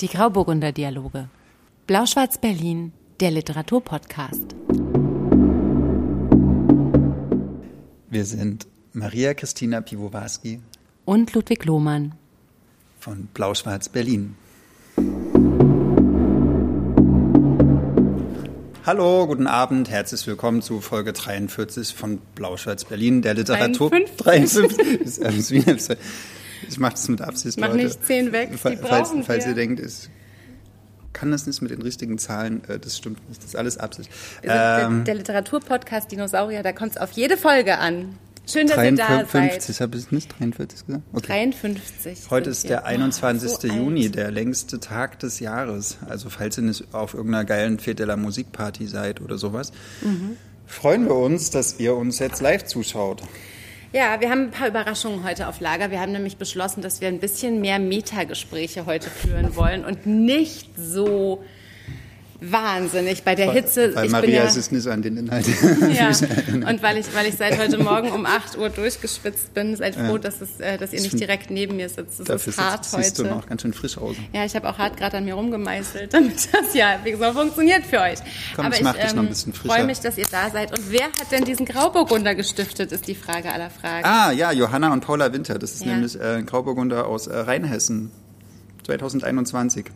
Die Grauburgunder Dialoge. Blau-Schwarz Berlin, der Literaturpodcast. Wir sind Maria Christina Piwowarski und Ludwig Lohmann von Blau-Schwarz Berlin. Hallo, guten Abend, herzlich willkommen zu Folge 43 von Blau-Schwarz Berlin, der Literatur. 53. 53. Ich mache das mit Absicht. Mach Leute. nicht zehn weg, die falls, brauchen falls wir. ihr denkt, ich kann das nicht mit den richtigen Zahlen, äh, das stimmt nicht, das ist alles Absicht. der, Ähm, der Literaturpodcast Dinosaurier, da kommt es auf jede Folge an. Schön, dass ihr da 53, seid. habe ich nicht 43 gesagt? Okay. 53. Heute ist der 21. Oh, so Juni, alt. der längste Tag des Jahres. Also falls ihr nicht auf irgendeiner geilen Fete de la Musikparty seid oder sowas, Mhm. freuen wir uns, dass ihr uns jetzt live zuschaut. Ja, wir haben ein paar Überraschungen heute auf Lager. Wir haben nämlich beschlossen, dass wir ein bisschen mehr Metagespräche heute führen wollen und nicht so wahnsinnig bei der Hitze. Weil ich Maria bin ja, ist nicht so an den Inhalt. Ja, und weil ich, weil ich seit heute Morgen um 8 Uhr durchgeschwitzt bin, seid froh, dass, es, äh, dass ihr nicht direkt neben mir sitzt. Es Dafür ist hart sitzt- siehst du heute. noch ganz schön frisch aus. Ja, ich habe auch hart gerade an mir rumgemeißelt, damit das ja, wie gesagt, funktioniert für euch. Komm, Aber ich mach dich noch ein bisschen frischer. freue mich, dass ihr da seid. Und wer hat denn diesen Grauburgunder gestiftet, ist die Frage aller Fragen. Ah, ja, Johanna und Paula Winter. Das ist Ja. nämlich äh, ein Grauburgunder aus äh, Rheinhessen. 2021.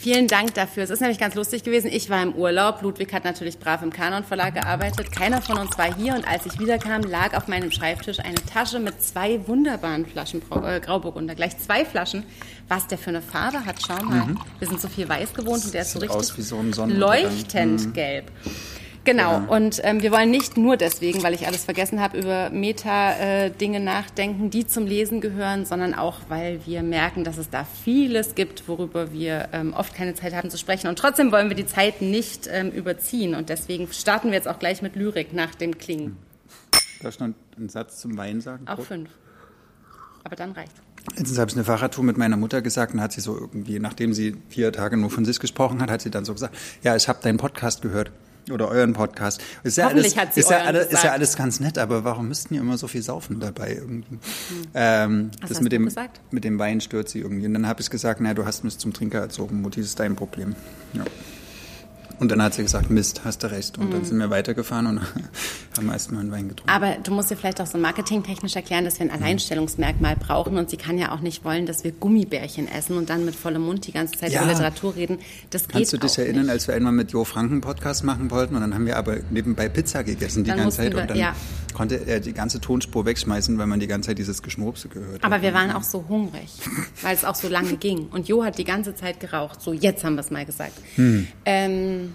Vielen Dank dafür. Es ist nämlich ganz lustig gewesen. Ich war im Urlaub. Ludwig hat natürlich brav im Kanon Verlag gearbeitet. Keiner von uns war hier. Und als ich wiederkam, lag auf meinem Schreibtisch eine Tasche mit zwei wunderbaren Flaschen äh, Grauburgunder. Gleich zwei Flaschen. Was der für eine Farbe hat, schau mal. Wir sind so viel weiß gewohnt und der ist so richtig so leuchtend gelb. Genau, und ähm, wir wollen nicht nur deswegen, weil ich alles vergessen habe, über Meta-Dinge nachdenken, die zum Lesen gehören, sondern auch, weil wir merken, dass es da vieles gibt, worüber wir ähm, oft keine Zeit haben zu sprechen. Und trotzdem wollen wir die Zeit nicht ähm, überziehen. Und deswegen starten wir jetzt auch gleich mit Lyrik nach dem Klingen. Darf ich noch einen Satz zum Wein sagen? Auch fünf. Aber dann reicht's. Letztens habe ich eine Fahrradtour mit meiner Mutter gesagt und hat sie so irgendwie, nachdem sie vier Tage nur von sich gesprochen hat, hat sie dann so gesagt, ja, ich habe deinen Podcast gehört. Oder euren Podcast. Ist ja Hoffentlich alles, hat sie ist ja, alles, ist ja alles ganz nett, aber warum müssten ihr immer so viel saufen dabei irgendwie? Ähm, Was das mit dem, gesagt? mit dem Wein stört sie irgendwie. Und dann habe ich gesagt, naja, du hast mich zum Trinker erzogen, Mutti, das ist dein Problem. Ja. Und dann hat sie gesagt, Mist, hast du recht. Und dann Mhm. sind wir weitergefahren und haben erstmal einen Wein getrunken. Aber du musst dir vielleicht auch so marketingtechnisch erklären, dass wir ein Alleinstellungsmerkmal brauchen und sie kann ja auch nicht wollen, dass wir Gummibärchen essen und dann mit vollem Mund die ganze Zeit Ja. über Literatur reden. Das Kannst du geht dich auch erinnern, nicht. als wir einmal mit Jo Franken Podcast machen wollten und dann haben wir aber nebenbei Pizza gegessen die Dann ganze Zeit mussten und wir- dann ja. konnte er die ganze Tonspur wegschmeißen, weil man die ganze Zeit dieses Geschnurpse gehört Aber hat. wir waren auch so hungrig, weil es auch so lange ging. Und Jo hat die ganze Zeit geraucht. So, jetzt haben wir es mal gesagt. Hm. Ähm,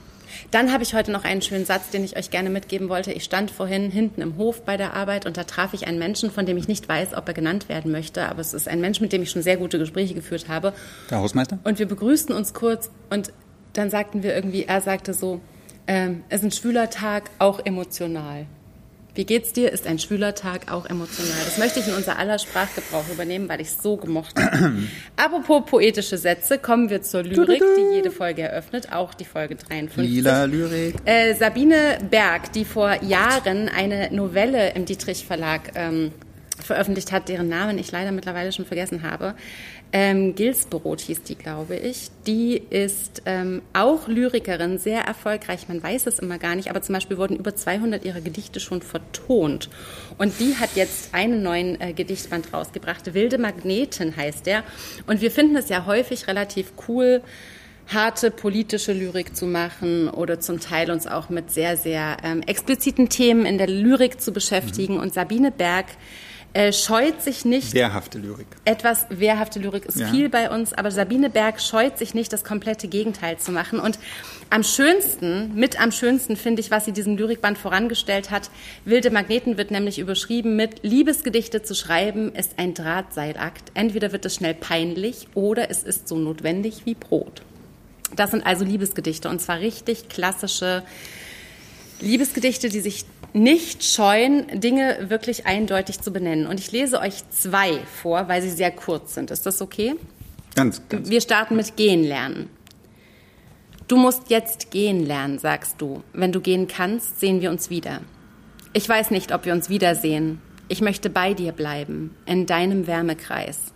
dann habe ich heute noch einen schönen Satz, den ich euch gerne mitgeben wollte. Ich stand vorhin hinten im Hof bei der Arbeit und da traf ich einen Menschen, von dem ich nicht weiß, ob er genannt werden möchte. Aber es ist ein Mensch, mit dem ich schon sehr gute Gespräche geführt habe. Der Hausmeister? Und wir begrüßten uns kurz und dann sagten wir irgendwie, er sagte so, ähm, es ist ein schwüler Tag, auch emotional. Wie geht's dir? Ist ein schwüler Tag auch emotional? Das möchte ich in unser aller Sprachgebrauch übernehmen, weil ich es so gemocht habe. Apropos poetische Sätze, kommen wir zur Lyrik, die jede Folge eröffnet, auch die Folge 53. Lila Lyrik. Äh, Sabine Berg, die vor Jahren eine Novelle im Dietrich Verlag ähm, veröffentlicht hat, deren Namen ich leider mittlerweile schon vergessen habe. Ähm, Gilsbrot hieß die, glaube ich. Die ist ähm, auch Lyrikerin, sehr erfolgreich. Man weiß es immer gar nicht, aber zum Beispiel wurden über 200 ihrer Gedichte schon vertont. Und die hat jetzt einen neuen äh, Gedichtband rausgebracht. Wilde Magneten heißt der. Und wir finden es ja häufig relativ cool, harte politische Lyrik zu machen oder zum Teil uns auch mit sehr, sehr ähm, expliziten Themen in der Lyrik zu beschäftigen. Und Sabine Berg äh, scheut sich nicht, Wehrhafte Lyrik. etwas wehrhafte Lyrik ist Ja. viel bei uns, aber Sabine Berg scheut sich nicht, das komplette Gegenteil zu machen. Und am schönsten, mit am schönsten finde ich, was sie diesem Lyrikband vorangestellt hat. Wilde Magneten wird nämlich überschrieben mit Liebesgedichte zu schreiben ist ein Drahtseilakt. Entweder wird es schnell peinlich oder es ist so notwendig wie Brot. Das sind also Liebesgedichte und zwar richtig klassische Liebesgedichte, die sich nicht scheuen, Dinge wirklich eindeutig zu benennen. Und ich lese euch zwei vor, weil sie sehr kurz sind. Ist das okay? Ganz, ganz. Wir starten mit Gehen lernen. Du musst jetzt gehen lernen, sagst du. Wenn du gehen kannst, sehen wir uns wieder. Ich weiß nicht, ob wir uns wiedersehen. Ich möchte bei dir bleiben, in deinem Wärmekreis.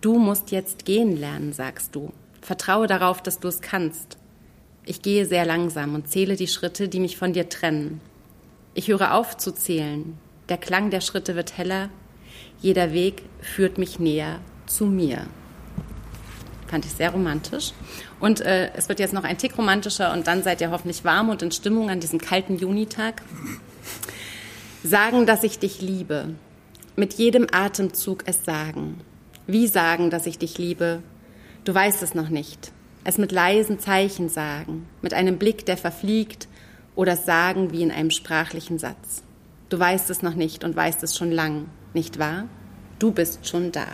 Du musst jetzt gehen lernen, sagst du. Vertraue darauf, dass du es kannst. Ich gehe sehr langsam und zähle die Schritte, die mich von dir trennen. Ich höre auf zu zählen. Der Klang der Schritte wird heller. Jeder Weg führt mich näher zu mir. Fand ich sehr romantisch. Und äh, es wird jetzt noch ein Tick romantischer und dann seid ihr hoffentlich warm und in Stimmung an diesem kalten Junitag. Sagen, dass ich dich liebe. Mit jedem Atemzug es sagen. Wie sagen, dass ich dich liebe? Du weißt es noch nicht. Es mit leisen Zeichen sagen, mit einem Blick, der verfliegt, oder sagen wie in einem sprachlichen Satz. Du weißt es noch nicht und weißt es schon lang, nicht wahr? Du bist schon da.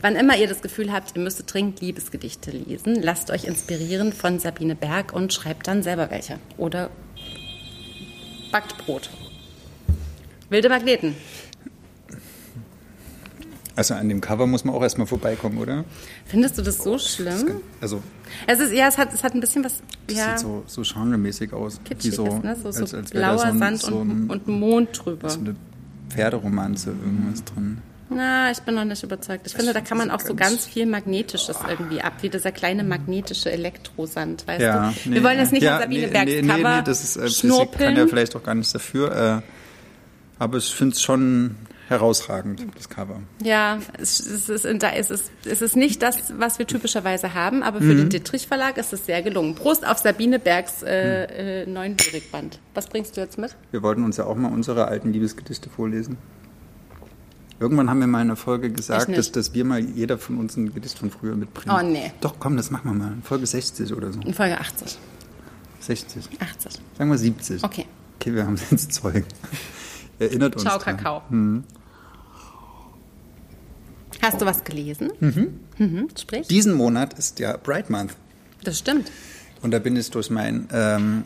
Wann immer ihr das Gefühl habt, ihr müsstet dringend Liebesgedichte lesen, lasst euch inspirieren von Sabine Berg und schreibt dann selber welche. Oder backt Brot. Wilde Magneten. Also an dem Cover muss man auch erstmal vorbeikommen, oder? Findest du das so schlimm? Das, also, es ist, ja, es hat, es hat ein bisschen was. Das ja, sieht so, so genremäßig aus. Kitschig so, ist, ne? So, so als, als blauer so ein, Sand so und, ein, und Mond drüber. so eine Pferderomanze irgendwas drin. Na, ich bin noch nicht überzeugt. Ich finde, da kann man auch so ganz viel Magnetisches irgendwie ab, wie dieser kleine magnetische Elektrosand, weißt Ja, du? nee, Wir wollen jetzt nicht ja, an Sabine nee, Bergs nee, nee, Cover nee, das ist, äh, sie schnuppeln. kann ja vielleicht auch gar nichts dafür. Äh, aber ich finde es schon herausragend, das Cover. Ja, es, es, ist, da ist es, es ist nicht das, was wir typischerweise haben, aber für Mhm. den Dittrich Verlag ist es sehr gelungen. Prost auf Sabine Bergs äh, äh, neuen Lyrikband. Was bringst du jetzt mit? Wir wollten uns ja auch mal unsere alten Liebesgedichte vorlesen. Irgendwann haben wir mal in einer Folge gesagt, dass, dass wir mal jeder von uns ein Gedicht von früher mitbringt. Oh, nee. Doch, komm, das machen wir mal. Folge 60 oder so. In Folge 80. 60. 80. Sagen wir 70. Okay. Okay, wir haben es jetzt Zeugen. Erinnert uns. Ciao, dran. Kakao. Mhm. Hast du was gelesen? Mhm. Sprich. Diesen Monat ist ja Bright Month. Das stimmt. Und da bin ich durch mein ähm,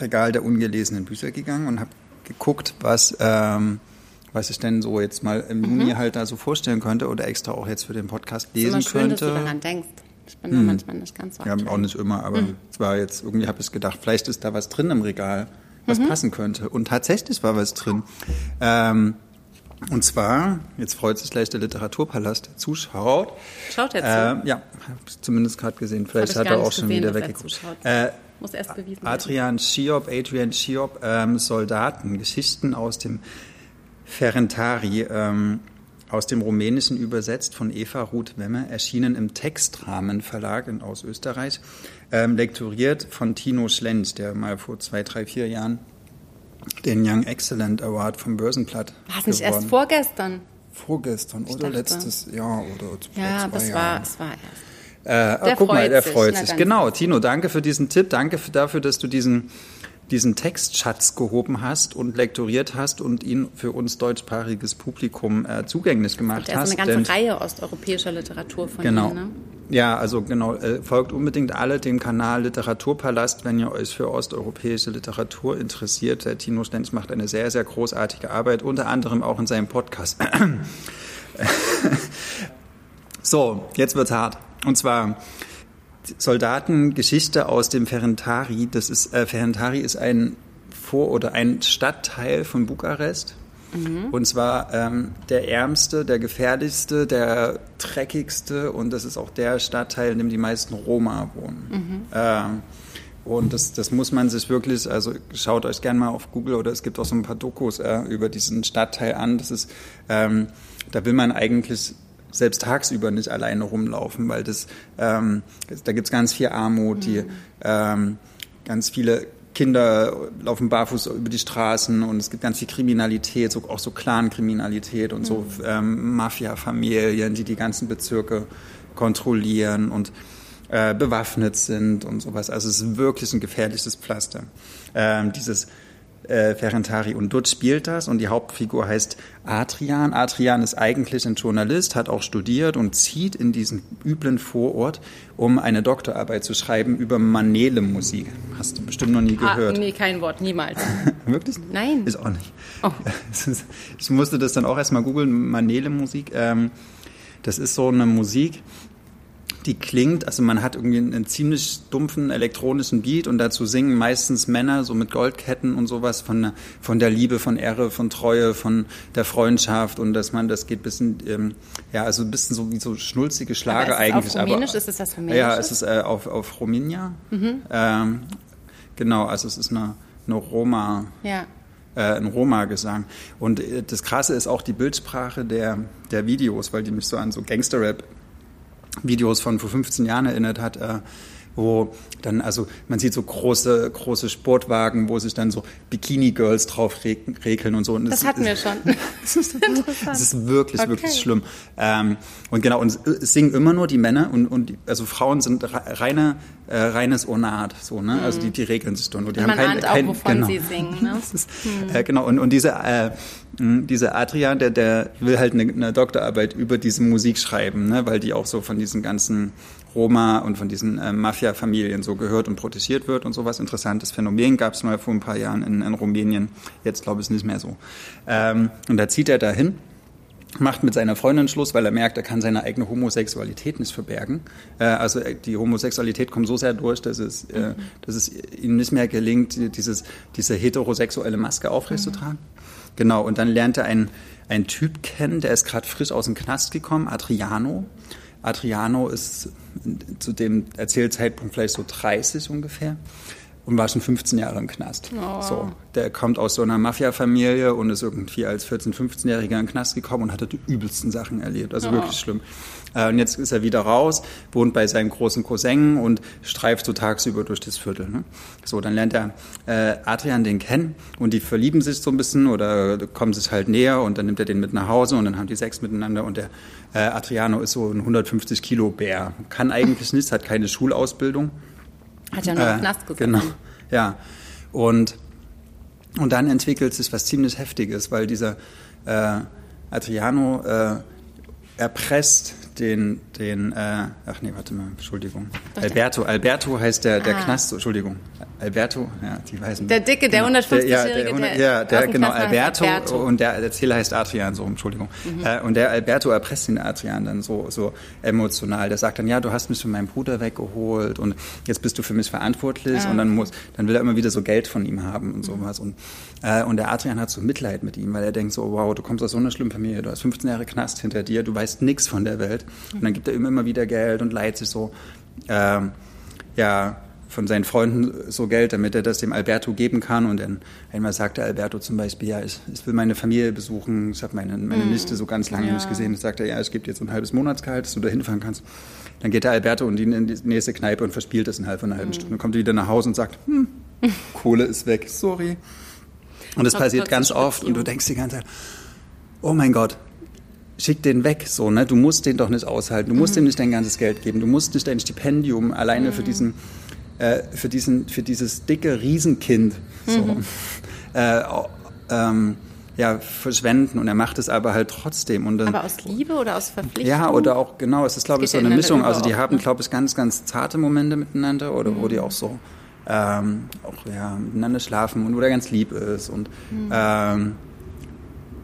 Regal der ungelesenen Bücher gegangen und habe geguckt, was, ähm, was ich denn so jetzt mal im Juni halt da so vorstellen könnte oder extra auch jetzt für den Podcast Mhm. ist immer lesen schön, dass du könnte. daran denkst. Ich bin da manchmal nicht ganz so Ja, aktuell. auch nicht immer, aber Mhm. es war jetzt, irgendwie habe ich gedacht, vielleicht ist da was drin im Regal, was Mhm. passen könnte. Und tatsächlich war was drin. Ähm, und zwar, jetzt freut sich gleich der Literaturpalast, der zuschaut. Schaut er zu? Ähm, ja, habe zumindest gerade gesehen. Vielleicht ich hat er auch schon gesehen, wieder er weggeguckt. Äh, Muss erst bewiesen werden. Adrian Schiop, Adrian Schiop, ähm, Soldaten, Geschichten aus dem Ferentari, ähm, aus dem Rumänischen übersetzt von Eva Ruth Wemme, erschienen im Textrahmen Verlag in, aus Österreich, ähm, lektoriert von Tino Schlenz, der mal vor zwei, drei, vier Jahren den Young Excellent Award vom Börsenblatt War es nicht erst vorgestern? Vorgestern oder dachte- letztes Jahr oder vor Ja, zwei das Jahren. war, es war erst. Äh, Der guck mal, der sich. freut Na, sich. Genau, Tino, danke für diesen Tipp. Danke für, dafür, dass du diesen, diesen Textschatz gehoben hast und lektoriert hast und ihn für uns deutschsprachiges Publikum äh, zugänglich gemacht Da ist hast. eine ganze Reihe osteuropäischer Literatur von Genau. ihm, ne? Ja, also genau, äh, folgt unbedingt alle dem Kanal Literaturpalast, wenn ihr euch für osteuropäische Literatur interessiert. Der Tino Stenz macht eine sehr, sehr großartige Arbeit, unter anderem auch in seinem Podcast. so, jetzt wird's hart. Und zwar Soldatengeschichte aus dem Ferentari. Das ist, äh, Ferentari ist ein Vor- oder ein Stadtteil von Bukarest. Und zwar ähm, der ärmste, der gefährlichste, der dreckigste und das ist auch der Stadtteil, in dem die meisten Roma wohnen. Ähm, und das, das muss man sich wirklich, also schaut euch gerne mal auf Google oder es gibt auch so ein paar Dokus äh, über diesen Stadtteil an. Das ist, ähm, da will man eigentlich selbst tagsüber nicht alleine rumlaufen, weil das, ähm, da gibt's ganz viel Armut, die ähm, ganz viele Kinder laufen barfuß über die Straßen und es gibt ganz viel Kriminalität, so, auch so Clan-Kriminalität und so ähm, Mafia-Familien, die die ganzen Bezirke kontrollieren und äh, bewaffnet sind und sowas. Also es ist wirklich ein gefährliches Pflaster. Ähm, dieses äh, Ferentari und dort spielt das und die Hauptfigur heißt Adrian. Adrian ist eigentlich ein Journalist, hat auch studiert und zieht in diesen üblen Vorort, um eine Doktorarbeit zu schreiben über Manele-Musik. Hast du bestimmt noch nie Ah, gehört. nee, kein Wort, niemals. Wirklich? Nein. Ist auch nicht. Oh. Ich musste das dann auch erstmal googeln, Manele-Musik. Ähm, das ist so eine Musik, die klingt, also man hat irgendwie einen, ziemlich dumpfen elektronischen Beat und dazu singen meistens Männer so mit Goldketten und sowas von, von der Liebe, von Ehre, von Treue, von der Freundschaft und dass man, das geht bisschen, ähm, ja, also ein bisschen so wie so schnulzige Schlager aber ist eigentlich. Auf Rumänisch aber, ist es was Rumänisches? Ja, es ist äh, auf, auf Ruminia. Mhm. Ähm, genau, also es ist eine, eine Roma. Ja äh, ein Roma-Gesang. Und äh, das Krasse ist auch die Bildsprache der, der Videos, weil die mich so an so Gangster-Rap Videos von vor 15 Jahren erinnert hat, äh, wo dann, also man sieht so große, große Sportwagen, wo sich dann so Bikini-Girls drauf regeln und so. Und das, das hatten wir schon. das, ist, das ist wirklich, okay. wirklich schlimm. Ähm, und genau, und es singen immer nur die Männer und, und die, also Frauen sind reine, äh, reines Ornat, so, ne? Also die, mhm. die regeln sich dann. Und die Man haben kein, ahnt kein, auch, wovon genau. sie singen, ne? ist, hm. äh, genau, und, und diese, äh, dieser Adrian, der, der will halt eine, eine Doktorarbeit über diese Musik schreiben, ne? weil die auch so von diesen ganzen Roma und von diesen äh, Mafia-Familien so gehört und protegiert wird und sowas. Interessantes Phänomen gab es mal vor ein paar Jahren in, in Rumänien. Jetzt glaube ich es nicht mehr so. Ähm, und da zieht er dahin macht mit seiner Freundin Schluss, weil er merkt, er kann seine eigene Homosexualität nicht verbergen. Äh, also äh, die Homosexualität kommt so sehr durch, dass es, äh, mhm. dass es ihm nicht mehr gelingt, dieses, diese heterosexuelle Maske aufrechtzutragen. Mhm. Genau, und dann lernt er einen, einen Typ kennen, der ist gerade frisch aus dem Knast gekommen, Adriano. Adriano ist zu dem Erzählzeitpunkt vielleicht so 30 ungefähr und war schon 15 Jahre im Knast. Oh. So, der kommt aus so einer Mafia-Familie und ist irgendwie als 14-, 15-Jähriger in den Knast gekommen und hatte die übelsten Sachen erlebt. Also oh. wirklich schlimm. Äh, und jetzt ist er wieder raus, wohnt bei seinem großen Cousin und streift so tagsüber durch das Viertel. Ne? So, dann lernt er äh, Adrian den kennen und die verlieben sich so ein bisschen oder kommen sich halt näher und dann nimmt er den mit nach Hause und dann haben die Sex miteinander und der äh, Adriano ist so ein 150 Kilo Bär. Kann eigentlich nichts, hat keine Schulausbildung. Hat ja nur äh, Knast gesagt. Genau, ja. Und, und dann entwickelt sich was ziemlich Heftiges, weil dieser äh, Adriano äh, erpresst den, den äh, ach nee, warte mal, Entschuldigung. Alberto, Alberto heißt der, der ah. Knast, Entschuldigung. Alberto, ja, die weißen. Der Dicke, der genau. 150-Jährige. Der, ja, der, genau, Alberto, Alberto, und der Erzähler heißt Adrian, so, Entschuldigung. Mhm. Äh, und der Alberto erpresst den Adrian dann so, so emotional. Der sagt dann, ja, du hast mich von meinem Bruder weggeholt und jetzt bist du für mich verantwortlich ah. und dann muss, dann will er immer wieder so Geld von ihm haben und mhm. sowas. Und, äh, und der Adrian hat so Mitleid mit ihm, weil er denkt so, wow, du kommst aus so einer schlimmen Familie, du hast 15 Jahre Knast hinter dir, du weißt nichts von der Welt. Und dann gibt er ihm immer wieder Geld und leiht sich so, äh, ja, von seinen Freunden so Geld, damit er das dem Alberto geben kann. Und dann einmal sagte Alberto zum Beispiel, ja, ich, ich will meine Familie besuchen, ich habe meine, meine mm. Liste so ganz lange ja. nicht gesehen. Ich sagte, ja, gebe dir jetzt ein halbes Monatsgehalt, dass du da hinfahren kannst. Dann geht der Alberto und in die nächste Kneipe und verspielt das innerhalb von einer halben mm. Stunde. Dann kommt er wieder nach Hause und sagt, hm, Kohle ist weg, sorry. Und das, das passiert ganz oft und du denkst die ganze Zeit, oh mein Gott, schick den weg, so, ne? Du musst den doch nicht aushalten. Du musst mhm. ihm nicht dein ganzes Geld geben. Du musst nicht dein Stipendium alleine mhm. für diesen äh, für, diesen, für dieses dicke Riesenkind so, mhm. äh, ähm, ja, verschwenden und er macht es aber halt trotzdem. Und dann, aber aus Liebe oder aus Verpflichtung? Ja, oder auch, genau, es ist glaube ich so eine Mischung. Also die haben, glaube ich, ganz, ganz zarte Momente miteinander oder mhm. wo die auch so ähm, auch, ja, miteinander schlafen und wo der ganz lieb ist und mhm. ähm,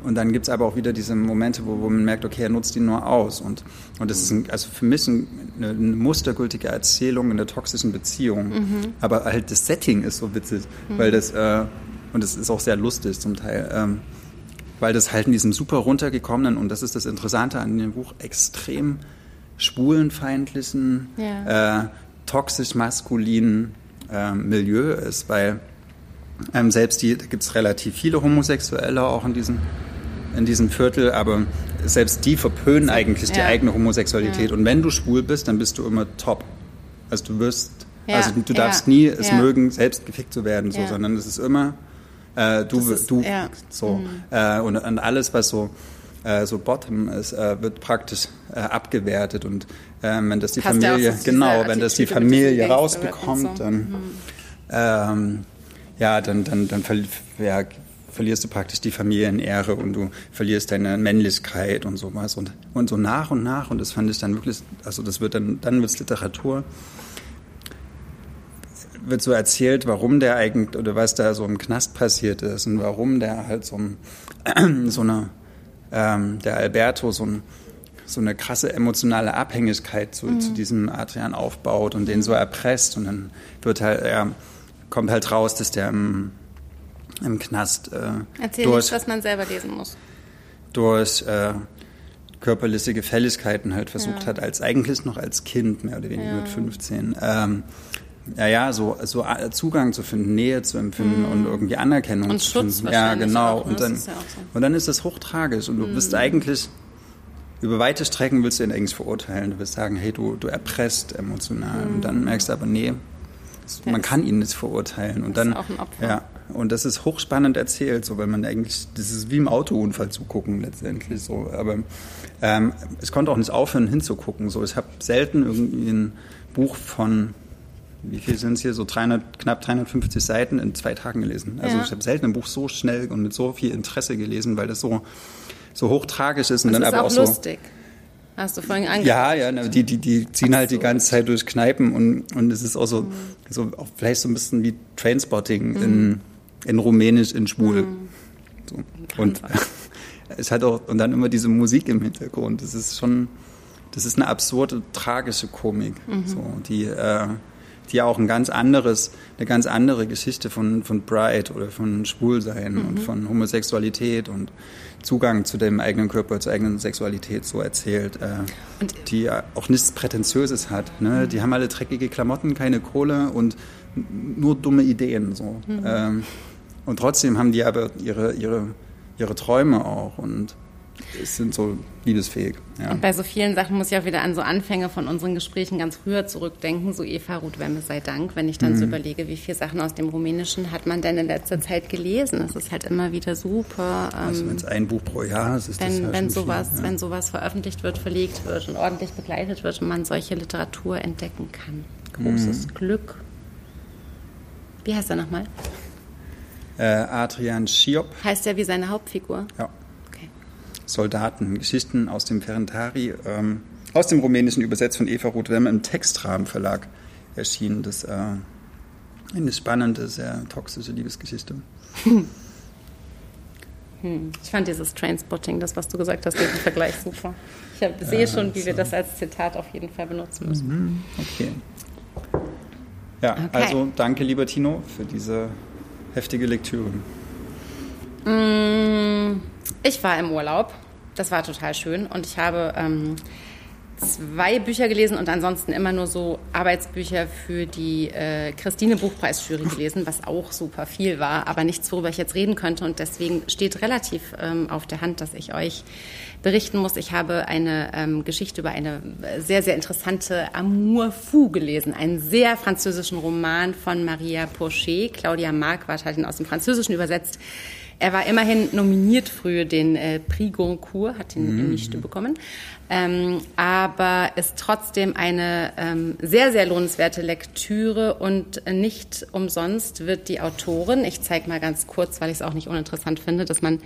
und dann gibt es aber auch wieder diese Momente, wo, wo man merkt, okay, er nutzt ihn nur aus. Und, und das ist ein, also für mich ein, eine, eine, mustergültige Erzählung in der toxischen Beziehung. Mhm. Aber halt das Setting ist so witzig, mhm. weil das, äh, und das ist auch sehr lustig zum Teil, ähm, weil das halt in diesem super runtergekommenen, und das ist das Interessante an dem Buch, extrem schwulenfeindlichen, ja. äh, toxisch maskulinen äh, Milieu ist, weil ähm, selbst die, da gibt es relativ viele Homosexuelle auch in diesem in diesem Viertel, aber selbst die verpönen eigentlich die eigene Homosexualität. Ja. Und wenn du schwul bist, dann bist du immer top. Also du wirst, ja. also du darfst nie es mögen, selbst gefickt zu werden, so, sondern es ist immer äh, du, ist, du so mhm. äh, und, und, alles, was so äh, so Bottom ist, äh, wird praktisch äh, abgewertet und ähm, wenn das die Passt Familie, ja genau, wenn das die Familie rausbekommt, so. dann mhm. ähm, ja, dann, dann, dann ja, verlierst du praktisch die Familienehre und du verlierst deine Männlichkeit und sowas. Und, und so nach und nach, und das fand ich dann wirklich, also das wird dann, dann wird es Literatur, wird so erzählt, warum der eigentlich, oder was da so im Knast passiert ist und warum der halt so, ein, so eine, ähm, der Alberto so ein, so eine krasse emotionale Abhängigkeit zu, mhm. zu diesem Adrian aufbaut und den so erpresst. Und dann wird halt, er kommt halt raus, dass der im, im Knast äh, Erzähl durch, nicht, was man selber lesen muss. Durch äh, körperliche Gefälligkeiten halt versucht ja. hat, als eigentlich noch als Kind, mehr oder weniger ja. mit 15, ähm, ja, ja, so, so Zugang zu finden, Nähe zu empfinden mm. und irgendwie Anerkennung und zu Schutz finden. Ja, genau. Auch, und, dann, ja so. und dann ist das hochtragisch und du mm. bist eigentlich, über weite Strecken willst du ihn eigentlich verurteilen. Du willst sagen, hey, du, du erpresst emotional. Mm. Und dann merkst du aber, nee, man kann ihn nicht verurteilen. Und dann, ist auch ein Opfer. Ja, und das ist hochspannend erzählt, so weil man eigentlich, das ist wie im Autounfall zugucken letztendlich so. Aber ähm, es konnte auch nicht aufhören hinzugucken. So, ich habe selten irgendwie ein Buch von wie viel sind es hier, so 300, knapp 350 Seiten in zwei Tagen gelesen. Also ja. ich habe selten ein Buch so schnell und mit so viel Interesse gelesen, weil das so, so hochtragisch ist. Und das dann ist aber auch, auch lustig. So, Hast du vorhin angesprochen? Ja, ja, die, die, die ziehen halt die ganze Zeit durch Kneipen und, und es ist auch so, mhm. so auch vielleicht so ein bisschen wie Trainspotting mhm. in, in Rumänisch, in Schwul. Mhm. So. Und es hat auch, und dann immer diese Musik im Hintergrund. Das ist schon, das ist eine absurde, tragische Komik, mhm. so, die, äh, die auch ein ganz anderes, eine ganz andere Geschichte von, von Bride oder von Schwulsein mhm. und von Homosexualität und Zugang zu dem eigenen Körper, zur eigenen Sexualität so erzählt, äh, die auch nichts Prätentiöses hat. Ne? Mhm. Die haben alle dreckige Klamotten, keine Kohle und nur dumme Ideen. So. Mhm. Ähm, und trotzdem haben die aber ihre, ihre, ihre Träume auch und sind so liebesfähig. Ja. Und bei so vielen Sachen muss ich auch wieder an so Anfänge von unseren Gesprächen ganz früher zurückdenken, so Eva Ruth Wemme sei Dank, wenn ich dann mhm. so überlege, wie viele Sachen aus dem Rumänischen hat man denn in letzter Zeit gelesen. Es ist halt immer wieder super. also ähm, wenn es ein Buch pro Jahr ist, ist wenn, das ja wenn sowas, viel, ja. Wenn sowas veröffentlicht wird, verlegt wird und ordentlich begleitet wird und man solche Literatur entdecken kann. Großes mhm. Glück. Wie heißt er nochmal? Äh, Adrian Schiop. Heißt er wie seine Hauptfigur? Ja. Soldaten, Geschichten aus dem Ferentari, ähm, aus dem Rumänischen übersetzt von Eva Roth-Wemme im Textrahmen-Verlag erschienen. Das äh, eine spannende, sehr toxische Liebesgeschichte. Hm. Ich fand dieses Trainspotting, das, was du gesagt hast, den Vergleich super. Ich hab, sehe ja, schon, wie so. wir das als Zitat auf jeden Fall benutzen müssen. Mhm. Okay. Ja, okay. also danke, lieber Tino, für diese heftige Lektüre. Mm, ich war im Urlaub. Das war total schön. Und ich habe ähm, zwei Bücher gelesen und ansonsten immer nur so Arbeitsbücher für die äh, Christine Buchpreisjury gelesen, was auch super viel war, aber nichts, worüber ich jetzt reden könnte. Und deswegen steht relativ ähm, auf der Hand, dass ich euch berichten muss. Ich habe eine ähm, Geschichte über eine sehr, sehr interessante Amour fou gelesen, einen sehr französischen Roman von Maria Pochet. Claudia Marquardt hat ihn aus dem Französischen übersetzt. Er war immerhin nominiert für den äh, Prix Goncourt, hat ihn mhm. nicht bekommen, ähm, aber ist trotzdem eine ähm, sehr, sehr lohnenswerte Lektüre und nicht umsonst wird die Autorin, ich zeige mal ganz kurz, weil ich es auch nicht uninteressant finde, dass man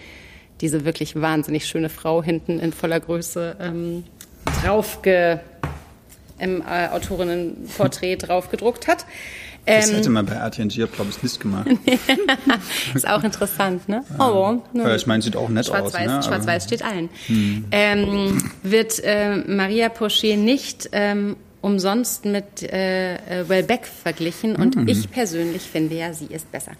diese wirklich wahnsinnig schöne Frau hinten in voller Größe ähm, draufge im äh, Autorinnenporträt draufgedruckt hat. Das ähm, hätte man bei RTNG, glaube ich, nicht gemacht. ist auch interessant, ne? Oh, ja, ich meine, sieht auch nett Schwarz aus. Ne? Schwarz-Weiß steht allen. Hm. Ähm, wird äh, Maria Pochet nicht ähm, umsonst mit äh, äh Wellbeck verglichen und mhm. ich persönlich finde ja, sie ist besser.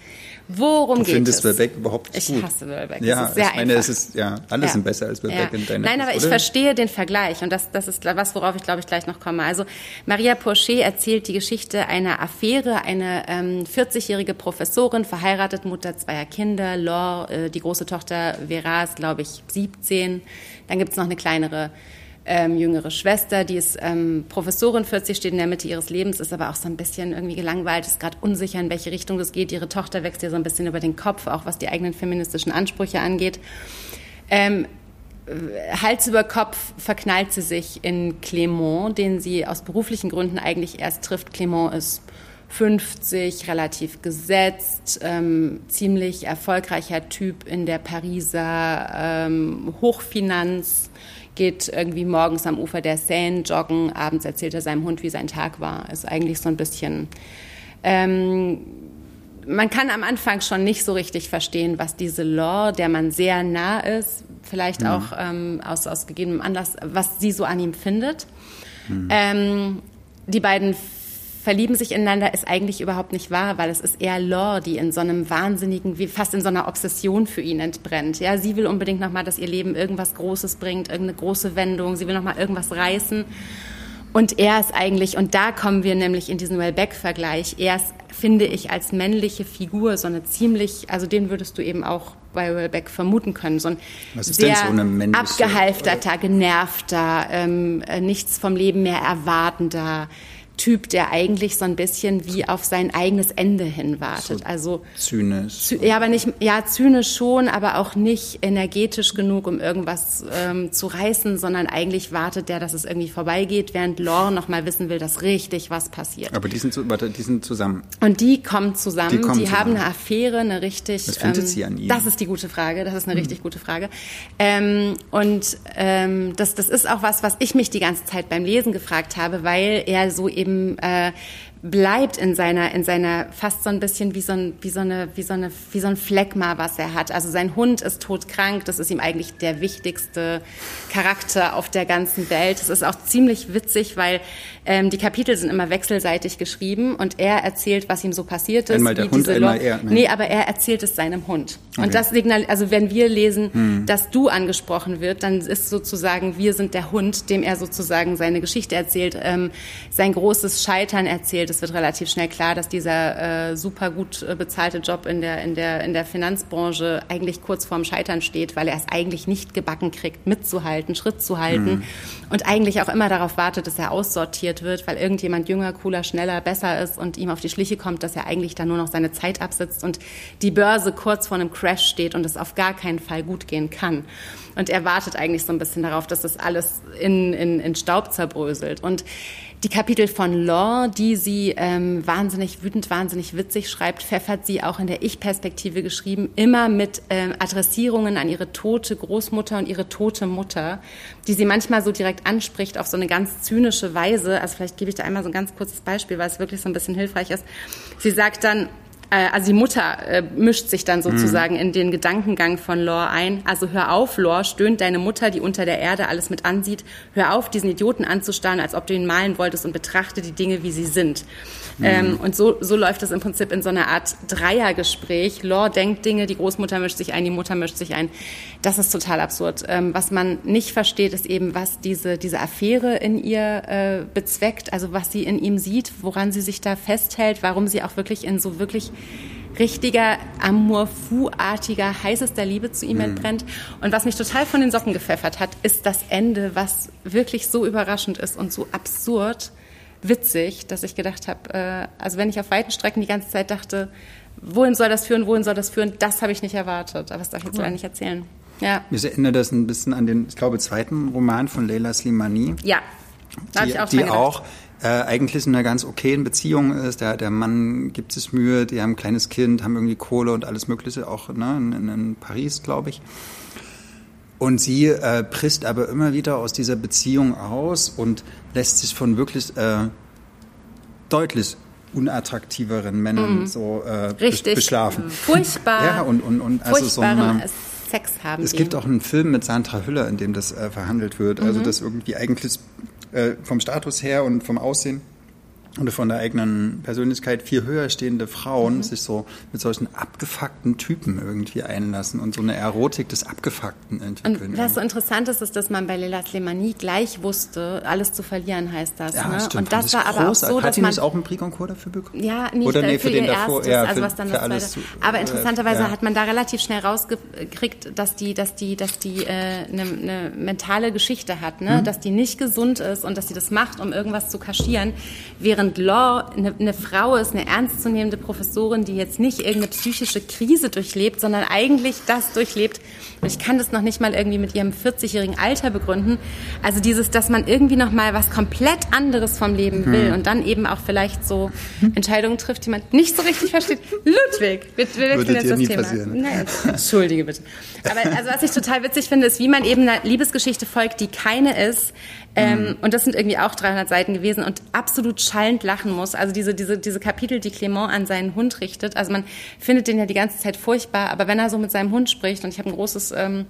Worum du geht findest es? Welbeck überhaupt nicht gut? Ich hasse Welbeck. Ja, es ist sehr ich meine, einfach. es ist, ja, alle ja. sind besser als Welbeck ja. in deiner Nein, aber Sicht, ich verstehe den Vergleich und das, das ist was, worauf ich glaube ich gleich noch komme. Also Maria Pochet erzählt die Geschichte einer Affäre, eine ähm, 40-jährige Professorin, verheiratet, Mutter zweier Kinder, Laure, äh, die große Tochter Vera ist glaube ich 17. Dann gibt es noch eine kleinere ähm, jüngere Schwester, die ist ähm, Professorin, 40, steht in der Mitte ihres Lebens, ist aber auch so ein bisschen irgendwie gelangweilt, ist gerade unsicher, in welche Richtung das geht. Ihre Tochter wächst ihr so ein bisschen über den Kopf, auch was die eigenen feministischen Ansprüche angeht. Ähm, Hals über Kopf verknallt sie sich in Clément, den sie aus beruflichen Gründen eigentlich erst trifft. Clément ist 50, relativ gesetzt, ähm, ziemlich erfolgreicher Typ in der Pariser ähm, Hochfinanz, geht irgendwie morgens am Ufer der Seine joggen, abends erzählt er seinem Hund, wie sein Tag war. Ist eigentlich so ein bisschen. Ähm, man kann am Anfang schon nicht so richtig verstehen, was diese Law, der man sehr nah ist, vielleicht auch ähm, aus, aus gegebenem Anlass, was sie so an ihm findet. Ähm, die beiden verlieben sich ineinander ist eigentlich überhaupt nicht wahr, weil es ist eher Lore, die in so einem wahnsinnigen, wie fast in so einer Obsession für ihn entbrennt. Ja, sie will unbedingt nochmal, dass ihr Leben irgendwas Großes bringt, irgendeine große Wendung. Sie will nochmal irgendwas reißen. Und er ist eigentlich, und da kommen wir nämlich in diesen Wellbeck-Vergleich, er ist, finde ich, als männliche Figur so eine ziemlich, also den würdest du eben auch bei Wellbeck vermuten können, so ein sehr so abgehalfterter, genervter, ähm, äh, nichts vom Leben mehr erwartender, Typ, der eigentlich so ein bisschen wie auf sein eigenes Ende hin wartet. So also zynisch. Zy ja, aber nicht, ja, zynisch schon, aber auch nicht energetisch genug, um irgendwas ähm, zu reißen, sondern eigentlich wartet der, dass es irgendwie vorbeigeht, während Lore noch mal wissen will, dass richtig was passiert. Aber die sind, warte, die sind zusammen. Und die kommen zusammen, Die kommen die haben zusammen. eine Affäre, eine richtig. Was findet sie an ihm? Das ist die gute Frage, das ist eine richtig gute Frage. Ähm, und ähm, das, das ist auch was, was ich mich die ganze Zeit beim Lesen gefragt habe, weil er so eben äh, bleibt in seiner in seiner fast so ein bisschen wie so ein wie so eine wie so eine wie so ein Phlegma was er hat. Also sein Hund ist todkrank. Das ist ihm eigentlich der wichtigste Charakter auf der ganzen Welt. Es ist auch ziemlich witzig weil ähm, die Kapitel sind immer wechselseitig geschrieben und er erzählt was ihm so passiert ist Einmal der wie Hund, diese einmal Lo- er, ne? nee aber er erzählt es seinem Hund. Okay. und das signal also wenn wir lesen dass du angesprochen wird dann ist sozusagen wir sind der Hund dem er sozusagen seine Geschichte erzählt ähm, sein großes Scheitern erzählt. Es wird relativ schnell klar dass dieser äh, super gut äh, bezahlte Job in der in der in der Finanzbranche eigentlich kurz vorm Scheitern steht weil er es eigentlich nicht gebacken kriegt mitzuhalten Schritt zu halten und eigentlich auch immer darauf wartet dass er aussortiert wird weil irgendjemand jünger cooler schneller besser ist und ihm auf die Schliche kommt dass er eigentlich da nur noch seine Zeit absitzt und die Börse kurz vor einem Crash steht und es auf gar keinen Fall gut gehen kann und er wartet eigentlich so ein bisschen darauf dass das alles in, in, in Staub zerbröselt und die Kapitel von Law, die sie ähm, wahnsinnig wütend, wahnsinnig witzig schreibt, pfeffert sie auch in der Ich-Perspektive geschrieben, immer mit ähm, Adressierungen an ihre tote Großmutter und ihre tote Mutter, die sie manchmal so direkt anspricht auf so eine ganz zynische Weise. Also vielleicht gebe ich da einmal so ein ganz kurzes Beispiel, weil es wirklich so ein bisschen hilfreich ist. Sie sagt dann, äh, also die Mutter äh, mischt sich dann sozusagen in den Gedankengang von Lore ein. Also hör auf, Lore, stöhnt deine Mutter, die unter der Erde alles mit ansieht. Hör auf, diesen Idioten anzustarren, als ob du ihn malen wolltest und betrachte die Dinge, wie sie sind. Ähm, und so, so läuft es im Prinzip in so einer Art Dreiergespräch. Lore denkt Dinge, die Großmutter mischt sich ein, die Mutter mischt sich ein. Das ist total absurd. Ähm, was man nicht versteht, ist eben, was diese, diese Affäre in ihr äh, bezweckt, also was sie in ihm sieht, woran sie sich da festhält, warum sie auch wirklich in so wirklich richtiger Amour fou-artiger, heißester Liebe zu ihm entbrennt. Und was mich total von den Socken gepfeffert hat, ist das Ende, was wirklich so überraschend ist und so absurd witzig, dass ich gedacht habe, äh, also wenn ich auf weiten Strecken die ganze Zeit dachte, wohin soll das führen, wohin soll das führen, das habe ich nicht erwartet. Aber das darf ich jetzt leider nicht erzählen. Ja, Mir erinnert das ein bisschen an den, ich glaube, zweiten Roman von Leila Slimani. ja. Da ich auch die auch äh, eigentlich in einer ganz okayen Beziehung ist. Der, der Mann gibt sich Mühe, die haben ein kleines Kind, haben irgendwie Kohle und alles Mögliche, auch ne, in, in, Paris, glaube ich. Und sie äh, prisst aber immer wieder aus dieser Beziehung aus und lässt sich von wirklich äh, deutlich unattraktiveren Männern so äh, Mhm. Richtig beschlafen. furchtbar, Ja, und, und, und also so eine, Sex haben es die. gibt auch einen Film mit Sandra Hüller, in dem das äh, verhandelt wird. Mhm. Also das irgendwie eigentlich äh, vom Status her und vom Aussehen oder von der eigenen Persönlichkeit viel höher stehende Frauen Mhm. sich so mit solchen abgefuckten Typen irgendwie einlassen und so eine Erotik des Abgefuckten entwickeln. Und was so interessant ist, ist, dass man bei Leila Slimani gleich wusste, alles zu verlieren heißt das. ja, ne? stimmt. Und das war aber auch so, Hat dass die man nicht auch einen Prix Goncourt dafür bekommen? Ja, nicht Oder nee, für, für den davor, erstes, ja, also für- was dann das alles zweite. zu- Aber äh, interessanterweise ja. hat man da relativ schnell rausgekriegt, dass die, dass die, dass die äh, eine ne mentale Geschichte hat, Mhm. ne? dass die nicht gesund ist und dass sie das macht, um irgendwas zu kaschieren, während Law eine ne Frau ist, eine ernstzunehmende Professorin, die jetzt nicht irgendeine psychische Krise durchlebt, sondern eigentlich das durchlebt. Und ich kann das noch nicht mal irgendwie mit ihrem 40-jährigen Alter begründen. Also dieses, dass man irgendwie noch mal was komplett anderes vom Leben Mhm. will und dann eben auch vielleicht so Entscheidungen trifft, die man nicht so richtig versteht. Ludwig, wir, wir Würde jetzt das nie Thema. passieren. Nein, entschuldige bitte. Aber also was ich total witzig finde, ist, wie man eben einer Liebesgeschichte folgt, die keine ist, Ähm. Und das sind irgendwie auch 300 Seiten gewesen und absolut schallend lachen muss. Also diese, diese, diese Kapitel, die Clement an seinen Hund richtet. Also man findet den ja die ganze Zeit furchtbar, aber wenn er so mit seinem Hund spricht, und ich habe ein großes ähm,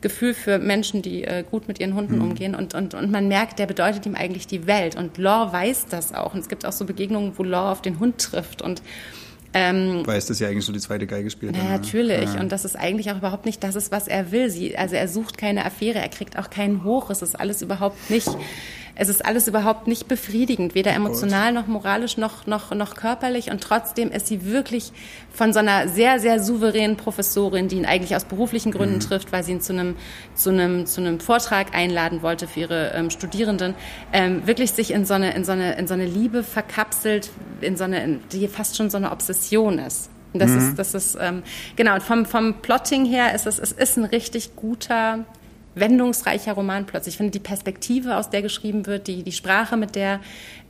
Gefühl für Menschen, die äh, gut mit ihren Hunden mhm. umgehen und, und, und man merkt, der bedeutet ihm eigentlich die Welt. Und Law weiß das auch. Und es gibt auch so Begegnungen, wo Law auf den Hund trifft und ähm, Weil es das ja eigentlich so die zweite Geige spielt. Ja, ne? natürlich. Ja. Und das ist eigentlich auch überhaupt nicht das ist, was er will. Sie, also er sucht keine Affäre, er kriegt auch keinen hoch. Es ist alles überhaupt nicht es ist alles überhaupt nicht befriedigend, weder emotional noch moralisch noch, noch, noch körperlich. Und trotzdem ist sie wirklich von so einer sehr, sehr souveränen Professorin, die ihn eigentlich aus beruflichen Gründen mhm. trifft, weil sie ihn zu einem, zu einem, zu einem Vortrag einladen wollte für ihre ähm, Studierenden, ähm, wirklich sich in so, eine, in, so eine, in so eine Liebe verkapselt, in so eine, die fast schon so eine Obsession ist. Das mhm. ist, das ist, ähm, genau, und vom, vom Plotting her ist es, es ist ein richtig guter, wendungsreicher Roman plötzlich. Ich finde die Perspektive, aus der geschrieben wird, die, die Sprache, mit der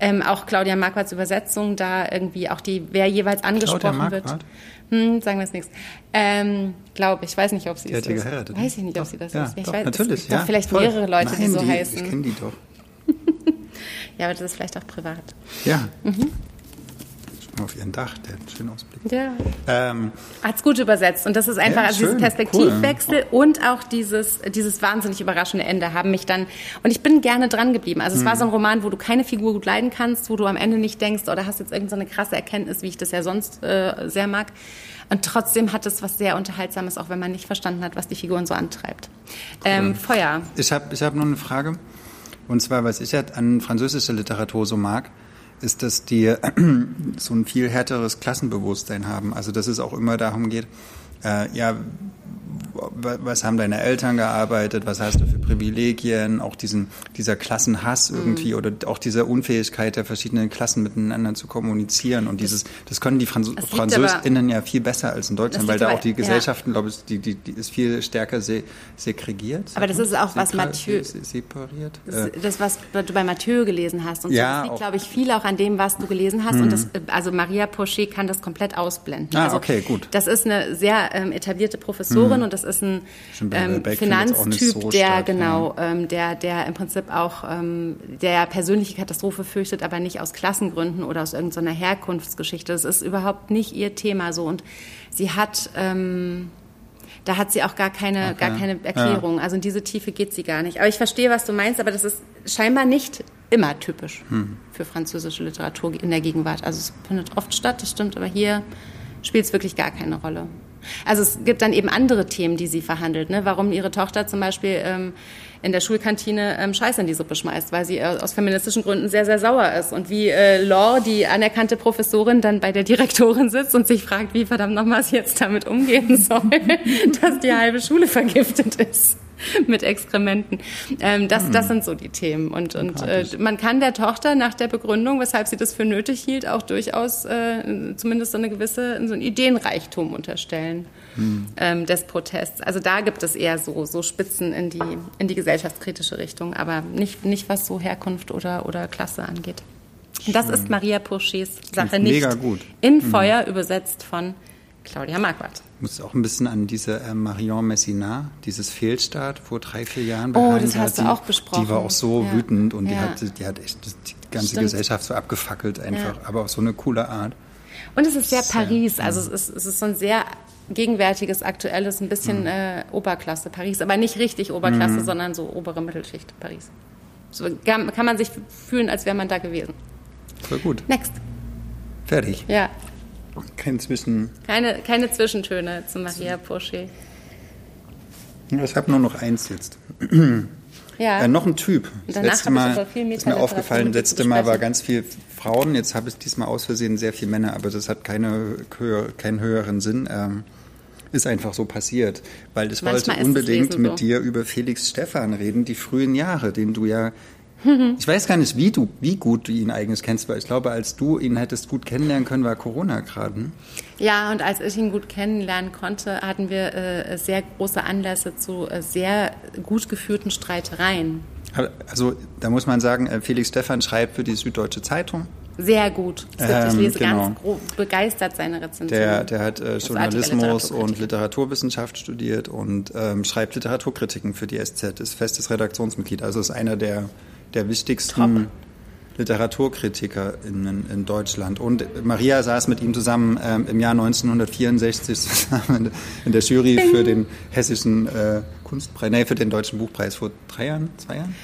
ähm, auch Claudia Marquards Übersetzung da irgendwie auch die, wer jeweils angesprochen wird. Hm, sagen wir es nichts. Ähm, Glaube ich, weiß nicht, ob sie die es ist. Geheiratet. Weiß ich nicht, ob sie das ja, ist. Ich doch, weiß, natürlich, es ja. Doch vielleicht voll. mehrere Leute, Nein, die so die, heißen. Ich kenne die doch. ja, aber das ist vielleicht auch privat. Ja. Mhm auf ihren Dach, der hat schönen Ausblick. Ja. Ähm, Hat es gut übersetzt. Und das ist einfach, ja, also schön, dieses Perspektivwechsel cool. und auch dieses, dieses wahnsinnig überraschende Ende haben mich dann, und ich bin gerne dran geblieben. Also es hm. war so ein Roman, wo du keine Figur gut leiden kannst, wo du am Ende nicht denkst, oder oh, hast jetzt irgendeine so krasse Erkenntnis, wie ich das ja sonst äh, sehr mag. Und trotzdem hat es was sehr Unterhaltsames, auch wenn man nicht verstanden hat, was die Figuren so antreibt. Cool. Ähm, Feuer. Ich habe ich hab noch eine Frage. Und zwar, was ich halt an französischer Literatur so mag, ist, dass die so ein viel härteres Klassenbewusstsein haben. Also dass es auch immer darum geht, äh, ja, was haben deine Eltern gearbeitet, was hast du für Privilegien, auch diesen, dieser Klassenhass mhm. irgendwie mhm. oder auch diese Unfähigkeit der verschiedenen Klassen miteinander zu kommunizieren und dieses, das können die Franz Französinnen ja viel besser als in Deutschland, weil da auch die Gesellschaften, ja. glaube ich, die, die, die ist viel stärker se segregiert. Aber das ist auch was Mathieu, separiert. Das, das, was du bei Mathieu gelesen hast und ja, so, das liegt, glaube ich, viel auch an dem, was du gelesen hast mhm. und das, also Maria Pochet kann das komplett ausblenden. Ah, also, okay, gut. Das ist eine sehr ähm, etablierte Professorin mhm. und das ist ein ähm, Finanztyp, so der stark, genau, ja. ähm, der, der im Prinzip auch ähm, der persönliche Katastrophe fürchtet, aber nicht aus Klassengründen oder aus irgendeiner Herkunftsgeschichte. Das ist überhaupt nicht ihr Thema so. Und sie hat ähm, da hat sie auch gar keine, okay. gar keine Erklärung. Ja. Also in diese Tiefe geht sie gar nicht. Aber ich verstehe, was du meinst, aber das ist scheinbar nicht immer typisch hm. für französische Literatur in der Gegenwart. Also es findet oft statt, das stimmt, aber hier spielt es wirklich gar keine Rolle. Also es gibt dann eben andere Themen, die sie verhandelt. Ne? Warum ihre Tochter zum Beispiel ähm, in der Schulkantine ähm, Scheiße in die Suppe schmeißt, weil sie äh, aus feministischen Gründen sehr, sehr sauer ist. Und wie äh, Law, die anerkannte Professorin, dann bei der Direktorin sitzt und sich fragt, wie verdammt nochmal sie jetzt damit umgehen soll, dass die halbe Schule vergiftet ist. mit Exkrementen. Ähm, das, das hm. sind so die Themen. Und, und äh, man kann der Tochter nach der Begründung, weshalb sie das für nötig hielt, auch durchaus äh, zumindest so eine gewisse so ein Ideenreichtum unterstellen hm. ähm, des Protests. Also da gibt es eher so, so Spitzen in die, in die gesellschaftskritische Richtung, aber nicht, nicht was so Herkunft oder, oder Klasse angeht. Und das ist Maria Pourchets Sache nicht. Mega gut. In hm. Feuer mhm. übersetzt von Claudia Marquardt. Ich muss auch ein bisschen an diese äh, Marion Messina, dieses Fehlstart vor drei, vier Jahren Oh, das hast du auch besprochen. Die war auch so ja. wütend und ja. die, hat, die hat echt die ganze Stimmt. Gesellschaft so abgefackelt einfach, ja. aber auf so eine coole Art. Und es ist sehr Paris, also es ist, es ist so ein sehr gegenwärtiges, aktuelles, ein bisschen mhm. äh, Oberklasse Paris, aber nicht richtig Oberklasse, mhm. sondern so obere Mittelschicht Paris. So kann, kann man sich fühlen, als wäre man da gewesen. Voll gut. Next. Fertig. Ja. Kein Zwischen. Keine, keine Zwischentöne zu Maria Porcher. Ich habe nur noch eins jetzt. Ja. Äh, noch ein Typ. Das letzte Mal ist mir aufgefallen, das letzte Mal war ganz viel Frauen, jetzt habe ich diesmal aus Versehen sehr viele Männer, aber das hat keine, keinen höheren Sinn. Ähm, ist einfach so passiert, weil ich Manchmal wollte unbedingt mit dir über Felix Stephan reden, die frühen Jahre, den du ja Ich weiß gar nicht, wie du, wie gut du ihn eigentlich kennst, weil ich glaube, als du ihn hättest gut kennenlernen können, war Corona gerade. Hm? Ja, und als ich ihn gut kennenlernen konnte, hatten wir äh, sehr große Anlässe zu äh, sehr gut geführten Streitereien. Also da muss man sagen, äh, Felix Stephan schreibt für die Süddeutsche Zeitung. Sehr gut. Ähm, ich lese genau. ganz begeistert seine Rezension. Der, der hat äh, Journalismus und Literaturwissenschaft studiert und ähm, schreibt Literaturkritiken für die SZ, ist festes Redaktionsmitglied. Also ist einer der der wichtigsten Literaturkritiker in, in, Deutschland. Und Maria saß mit ihm zusammen ähm, im Jahr 1964 zusammen in der Jury für den hessischen äh, Kunstpreis, nee, für den deutschen Buchpreis vor drei Jahren, zwei Jahren?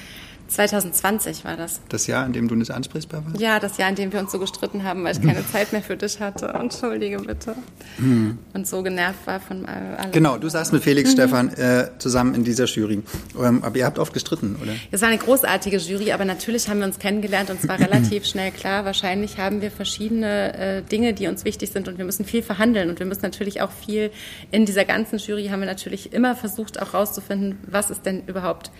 2020 war das. Das Jahr, in dem du nicht ansprechbar warst? Ja, das Jahr, in dem wir uns so gestritten haben, weil ich keine Zeit mehr für dich hatte. Entschuldige bitte. Mhm. Und so genervt war von allem. Genau, du saßt mit Felix mhm. Stefan äh, zusammen in dieser Jury. Ähm, aber ihr habt oft gestritten, oder? Es war eine großartige Jury, aber natürlich haben wir uns kennengelernt und zwar relativ schnell klar. Wahrscheinlich haben wir verschiedene äh, Dinge, die uns wichtig sind und wir müssen viel verhandeln und wir müssen natürlich auch viel in dieser ganzen Jury haben wir natürlich immer versucht auch rauszufinden, was ist denn überhaupt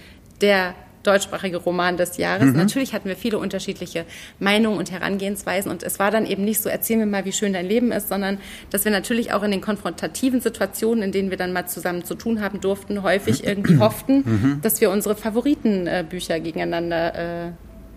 der deutschsprachige Roman des Jahres. Mhm. Natürlich hatten wir viele unterschiedliche Meinungen und Herangehensweisen und es war dann eben nicht so, erzähl mir mal, wie schön dein Leben ist, sondern dass wir natürlich auch in den konfrontativen Situationen, in denen wir dann mal zusammen zu tun haben durften, häufig irgendwie hofften, mhm. dass wir unsere Favoritenbücher gegeneinander äh,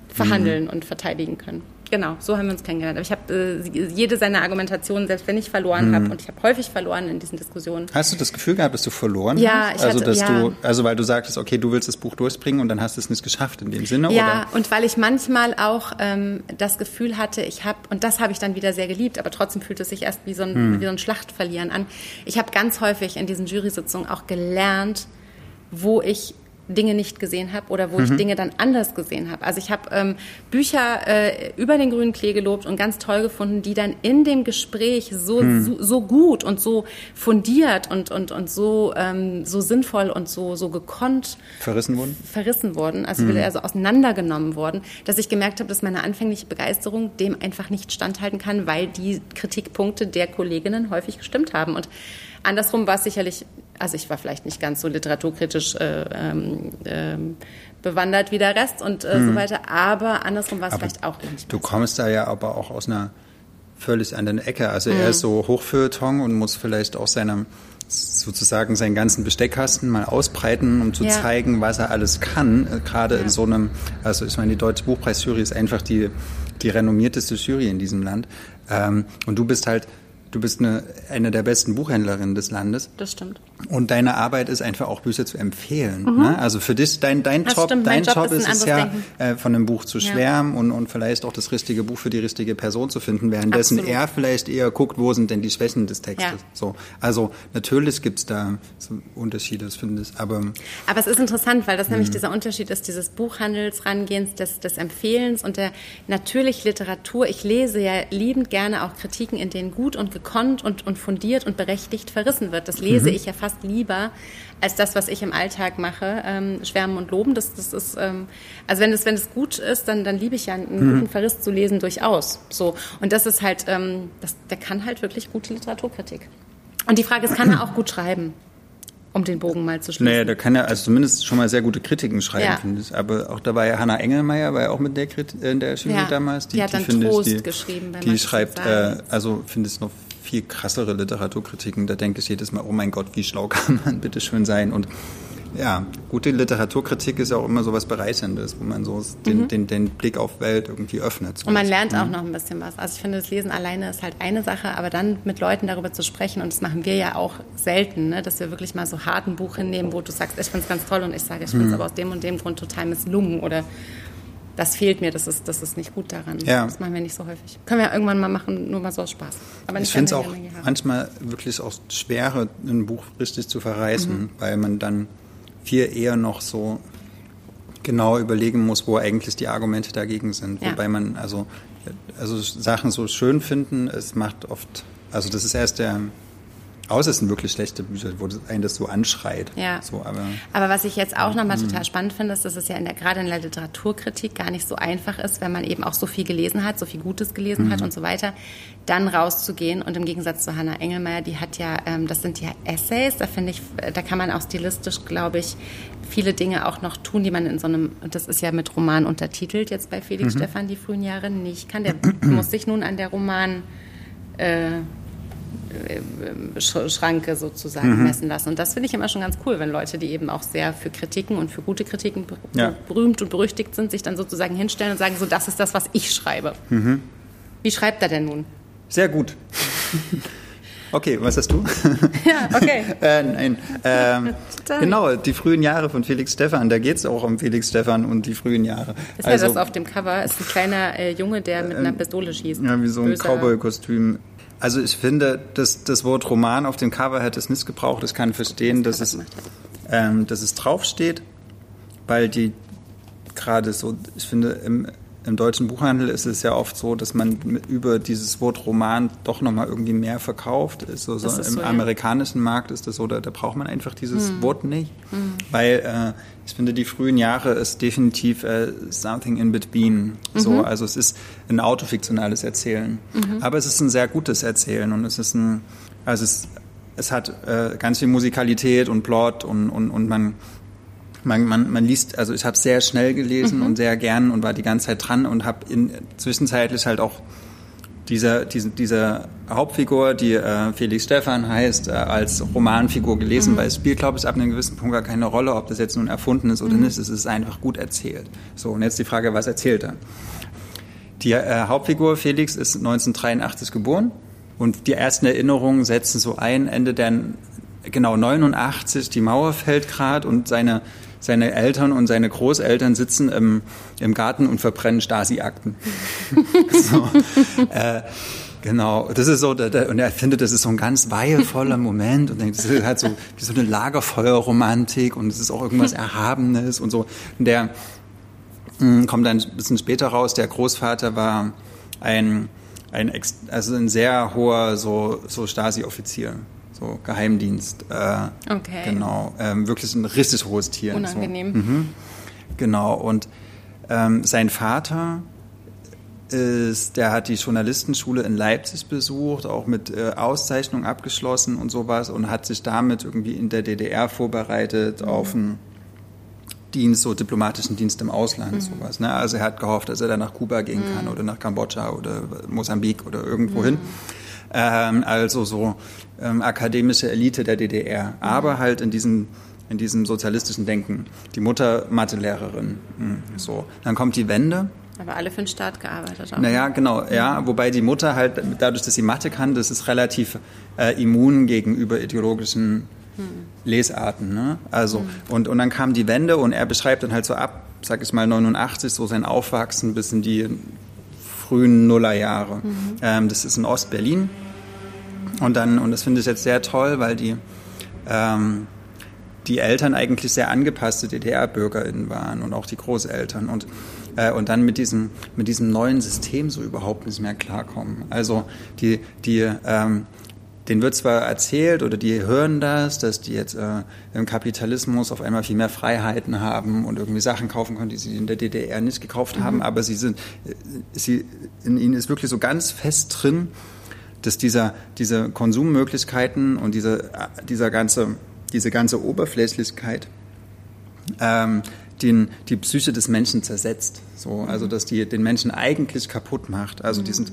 verhandeln mhm. und verteidigen können. Genau, so haben wir uns kennengelernt. Aber ich habe äh, jede seiner Argumentationen, selbst wenn ich verloren mhm. habe, und ich habe häufig verloren in diesen Diskussionen. Hast du das Gefühl gehabt, dass du verloren ja, hast? Ich also, hatte, dass ja. du, also weil du sagtest, okay, du willst das Buch durchbringen und dann hast du es nicht geschafft in dem Sinne? Ja, oder? und weil ich manchmal auch ähm, das Gefühl hatte, ich habe, und das habe ich dann wieder sehr geliebt, aber trotzdem fühlt es sich erst wie so ein, mhm. wie so ein Schlachtverlieren an. Ich habe ganz häufig in diesen Jury-Sitzungen auch gelernt, wo ich Dinge nicht gesehen habe oder wo mhm. ich Dinge dann anders gesehen habe. Also ich habe ähm, Bücher äh, über den grünen Klee gelobt und ganz toll gefunden, die dann in dem Gespräch so, mhm. so, so, gut und so fundiert und, und, und so, ähm, so sinnvoll und so, so gekonnt verrissen wurden. Verrissen wurden, also mhm. also auseinandergenommen wurden, dass ich gemerkt habe, dass meine anfängliche Begeisterung dem einfach nicht standhalten kann, weil die Kritikpunkte der Kolleginnen häufig gestimmt haben. Und Andersrum war es sicherlich, also ich war vielleicht nicht ganz so literaturkritisch äh, ähm, ähm, bewandert wie der Rest und äh, hm. so weiter, aber andersrum war es vielleicht auch nicht. Du kommst da ja aber auch aus einer völlig anderen Ecke. Also hm. er ist so Hochfeuilleton und muss vielleicht auch seinem sozusagen seinen ganzen Besteckkasten mal ausbreiten, um zu ja. zeigen, was er alles kann. Äh, gerade ja. in so einem, also ich meine, die Deutsche Buchpreisjury ist einfach die, die renommierteste Jury in diesem Land. Ähm, und du bist halt Du bist eine, eine der besten Buchhändlerinnen des Landes. Das stimmt. Und deine Arbeit ist einfach auch Bücher zu empfehlen. Mhm. Ne? Also für dich, dein, dein Job, dein Job, Job ist, es ja, äh, von einem Buch zu schwärmen ja. und, und vielleicht auch das richtige Buch für die richtige Person zu finden, währenddessen Absolut. er vielleicht eher guckt, wo sind denn die Schwächen des Textes. Ja. So. Also natürlich gibt es da so Unterschiede, das finde ich. Aber, aber es ist interessant, weil das nämlich mhm. dieser Unterschied ist, dieses Buchhandelsrangehens, des, des Empfehlens und der natürlich Literatur. Ich lese ja liebend gerne auch Kritiken, in denen gut und gekonnt und, und fundiert und berechtigt verrissen wird. Das lese mhm. ich ja fast lieber als das, was ich im Alltag mache. Ähm, schwärmen und loben, das, das ist, ähm, also wenn es wenn es gut ist, dann, dann liebe ich ja einen mhm. guten Verriss zu lesen durchaus. So und das ist halt, ähm, das, der kann halt wirklich gute Literaturkritik. Und die Frage ist, kann er auch gut schreiben? um den Bogen mal zu schließen. Naja, da kann er also zumindest schon mal sehr gute Kritiken schreiben, ja. finde ich. Aber auch da war ja Hanna Engelmeier, war ja auch mit der Krit in der Jury ja. damals. Die, die hat dann die, Trost ich, die, geschrieben. Wenn die schreibt, äh, also finde ich noch viel krassere Literaturkritiken. Da denke ich jedes Mal, oh mein Gott, wie schlau kann man bitte schön sein. Und ja, gute Literaturkritik ist ja auch immer so was Bereicherndes, wo man so den, mhm. den, den Blick auf Welt irgendwie öffnet. So und man lernt auch mhm. noch ein bisschen was. Also ich finde, das Lesen alleine ist halt eine Sache, aber dann mit Leuten darüber zu sprechen, und das machen wir ja auch selten, ne, dass wir wirklich mal so hart ein Buch hinnehmen, wo du sagst, ich finde es ganz toll und ich sage, ich finde es mhm. aber aus dem und dem Grund total misslungen oder das fehlt mir, das ist, das ist nicht gut daran. Ja. Das machen wir nicht so häufig. Können wir irgendwann mal machen, nur mal so aus Spaß. Aber ich finde es auch manchmal wirklich auch schwerer, ein Buch richtig zu verreißen, mhm. weil man dann viel eher noch so genau überlegen muss, wo eigentlich die Argumente dagegen sind. Ja. Wobei man also, also Sachen so schön finden, es macht oft, also das ist erst der Außer es sind wirklich schlechte Bücher, wo einen das so anschreit. Ja. So, aber, aber was ich jetzt auch nochmal total spannend finde, ist, dass es ja in der, gerade in der Literaturkritik gar nicht so einfach ist, wenn man eben auch so viel gelesen hat, so viel Gutes gelesen mhm. hat und so weiter, dann rauszugehen. Und im Gegensatz zu Hannah Engelmeier, die hat ja, ähm, das sind ja Essays, da finde ich, da kann man auch stilistisch, glaube ich, viele Dinge auch noch tun, die man in so einem, und das ist ja mit Roman untertitelt jetzt bei Felix mhm. Stefan die frühen Jahre nicht kann. Der muss sich nun an der Roman äh, Schranke sozusagen mhm. messen lassen. Und das finde ich immer schon ganz cool, wenn Leute, die eben auch sehr für Kritiken und für gute Kritiken ja. berühmt und berüchtigt sind, sich dann sozusagen hinstellen und sagen, so das ist das, was ich schreibe. Mhm. Wie schreibt er denn nun? Sehr gut. Okay, was hast du? Ja, okay. äh, nein. Ähm, genau, die frühen Jahre von Felix Stefan. Da geht es auch um Felix Stefan und die frühen Jahre. Ist also, ja das auf dem Cover. Ist ein kleiner äh, Junge, der mit einer ähm, Pistole schießt. Ja, wie so ein Cowboy-Kostüm. Also ich finde, das, das Wort Roman auf dem Cover hätte es nicht gebraucht. Ich kann verstehen, das dass, es, ähm, dass es draufsteht, weil die gerade so, ich finde, im, im deutschen Buchhandel ist es ja oft so, dass man über dieses Wort Roman doch nochmal irgendwie mehr verkauft. So, so Im so, amerikanischen ja. Markt ist das so, da, da braucht man einfach dieses hm. Wort nicht. Hm. Weil äh, ich finde, die frühen Jahre ist definitiv äh, something in between. So, mhm. Also es ist ein autofiktionales Erzählen. Mhm. Aber es ist ein sehr gutes Erzählen und es ist ein, also es, es hat äh, ganz viel Musikalität und Plot und, und, und man man, man, man liest, also ich habe sehr schnell gelesen mhm. und sehr gern und war die ganze Zeit dran und habe in zwischenzeitlich halt auch dieser, diese, diese Hauptfigur, die äh, Felix Stefan heißt, äh, als Romanfigur gelesen, mhm. weil es spielt, glaube ich, ab einem gewissen Punkt gar keine Rolle, ob das jetzt nun erfunden ist oder mhm. nicht. Es ist einfach gut erzählt. So, und jetzt die Frage, was erzählt er? Die äh, Hauptfigur Felix ist 1983 geboren und die ersten Erinnerungen setzen so ein, Ende der, genau 89, die Mauer fällt gerade und seine seine Eltern und seine Großeltern sitzen im, im Garten und verbrennen Stasi-Akten. so, äh, Genau, das ist so, und er findet, das ist so ein ganz weihevoller Moment und denkt, das ist halt so so eine Lagerfeuerromantik und es ist auch irgendwas Erhabenes und so. Und der mh, hm, kommt dann ein bisschen später raus, der Großvater war ein, ein, also ein sehr hoher so, so Stasi-Offizier so Geheimdienst. Äh, okay. Genau, ähm, wirklich ein richtig hohes Tier. Unangenehm. So. Mhm. Genau, und ähm, sein Vater ist, der hat die Journalistenschule in Leipzig besucht, auch mit äh, Auszeichnung abgeschlossen und sowas und hat sich damit irgendwie in der DDR vorbereitet mhm. auf einen Dienst, so diplomatischen Dienst im Ausland, mhm. sowas. Ne? Also er hat gehofft, dass er dann nach Kuba gehen kann mhm. oder nach Kambodscha oder Mosambik oder irgendwo hin. Mhm ähm, also so ähm, akademische Elite der DDR, aber halt in diesem in diesem sozialistischen Denken. Die Mutter Mathelehrerin, hm, so. Dann kommt die Wende. Aber alle für den Staat gearbeitet auch. Naja, genau, ja. Wobei die Mutter halt, dadurch, dass sie Mathe kann, das ist relativ äh, immun gegenüber ideologischen hm. Lesarten. Ne? Also, hm. und, und dann kam die Wende und er beschreibt dann halt so ab, sag ich mal, 89, so sein Aufwachsen bis in die frühen Nullerjahre. Mhm. Ähm, das ist in Ostberlin. Und dann, und das finde ich jetzt sehr toll, weil die, ähm, die Eltern eigentlich sehr angepasste DDR-BürgerInnen waren und auch die Großeltern und, äh, und dann mit diesem, mit diesem neuen System so überhaupt nicht mehr klarkommen. Also die, die, ähm, denen wird zwar erzählt oder die hören das, dass die jetzt äh, im Kapitalismus auf einmal viel mehr Freiheiten haben und irgendwie Sachen kaufen können, die sie in der DDR nicht gekauft haben, mhm. aber sie sind, äh, sie, in ihnen ist wirklich so ganz fest drin, dass dieser, diese Konsummöglichkeiten und diese, dieser ganze, diese ganze Oberflächlichkeit ähm, den, die Psyche des Menschen zersetzt. So, also dass die den Menschen eigentlich kaputt macht. Also die sind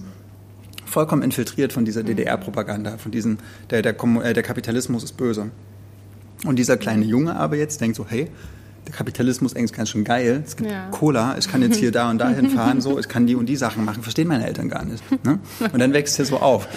vollkommen infiltriert von dieser DDR-Propaganda, von diesem, der, der, äh, der Kapitalismus ist böse. Und dieser kleine Junge aber jetzt denkt so, hey, der Kapitalismus ist eigentlich ganz schön geil. Es gibt ja. Cola, ich kann jetzt hier da und dahin fahren, so, ich kann die und die Sachen machen, verstehen meine Eltern gar nicht. Ne? Und dann wächst er so auf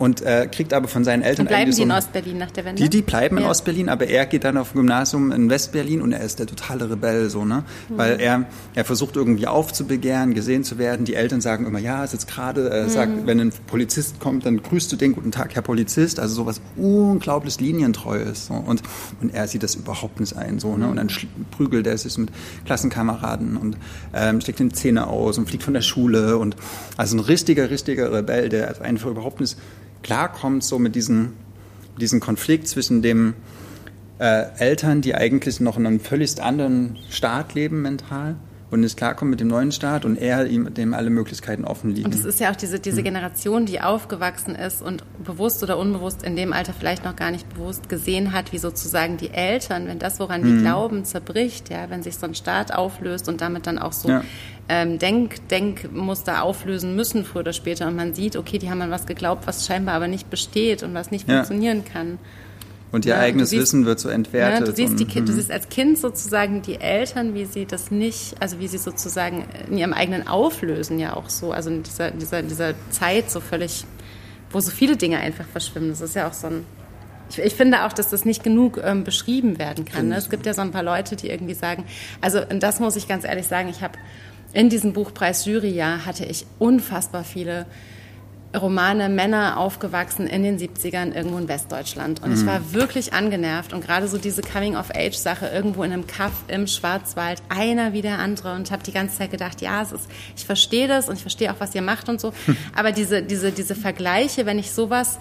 und äh, kriegt aber von seinen Eltern und bleiben die so in Ostberlin nach der Wende? Die, die bleiben ja. in Ostberlin, aber er geht dann auf ein Gymnasium in Westberlin und er ist der totale Rebell, so, ne? Mhm. Weil er, er versucht irgendwie aufzubegehren, gesehen zu werden. Die Eltern sagen immer, ja, ist jetzt gerade, äh, mhm. sagt, wenn ein Polizist kommt, dann grüßt du den guten Tag, Herr Polizist. Also sowas unglaublich linientreu ist. So. Und, und er sieht das überhaupt nicht ein, so, ne? Und dann prügelt er sich mit Klassenkameraden und ähm, steckt den Zähne aus und fliegt von der Schule und also ein richtiger, richtiger Rebell, der einfach überhaupt nicht klarkommt, so mit diesem, diesem Konflikt zwischen dem äh, Eltern, die eigentlich noch in einem völlig anderen Staat leben mental und nicht klarkommt mit dem neuen Staat und er ihm dem alle Möglichkeiten offen liegen. Und es ist ja auch diese, diese hm. Generation, die aufgewachsen ist und bewusst oder unbewusst in dem Alter vielleicht noch gar nicht bewusst gesehen hat, wie sozusagen die Eltern, wenn das, woran die hm. glauben, zerbricht, ja, wenn sich so ein Staat auflöst und damit dann auch so ja. ähm, Denk, Denkmuster auflösen müssen früher oder später und man sieht, okay, die haben an was geglaubt, was scheinbar aber nicht besteht und was nicht ja. funktionieren kann. Und ihr ja, eigenes siehst, Wissen wird so entwertet. Ja, du, siehst die, und, du mhm. siehst als Kind sozusagen die Eltern, wie sie das nicht, also wie sie sozusagen in ihrem eigenen Auflösen ja auch so, also in dieser, dieser, dieser Zeit so völlig, wo so viele Dinge einfach verschwimmen. Das ist ja auch so ein ich, ich, finde auch, dass das nicht genug ähm, beschrieben werden kann. Ne? Es gibt ja so ein paar Leute, die irgendwie sagen, also das muss ich ganz ehrlich sagen, ich habe in diesem Buchpreis Juryjahr hatte ich unfassbar viele Romane Männer aufgewachsen in den 70ern irgendwo in Westdeutschland. Und mhm. ich war wirklich angenervt. Und gerade so diese Coming-of-Age-Sache irgendwo in einem Kaff im Schwarzwald, einer wie der andere. Und habe die ganze Zeit gedacht, ja, es ist, ich verstehe das und ich verstehe auch, was ihr macht und so. Aber diese, diese, diese Vergleiche, wenn ich sowas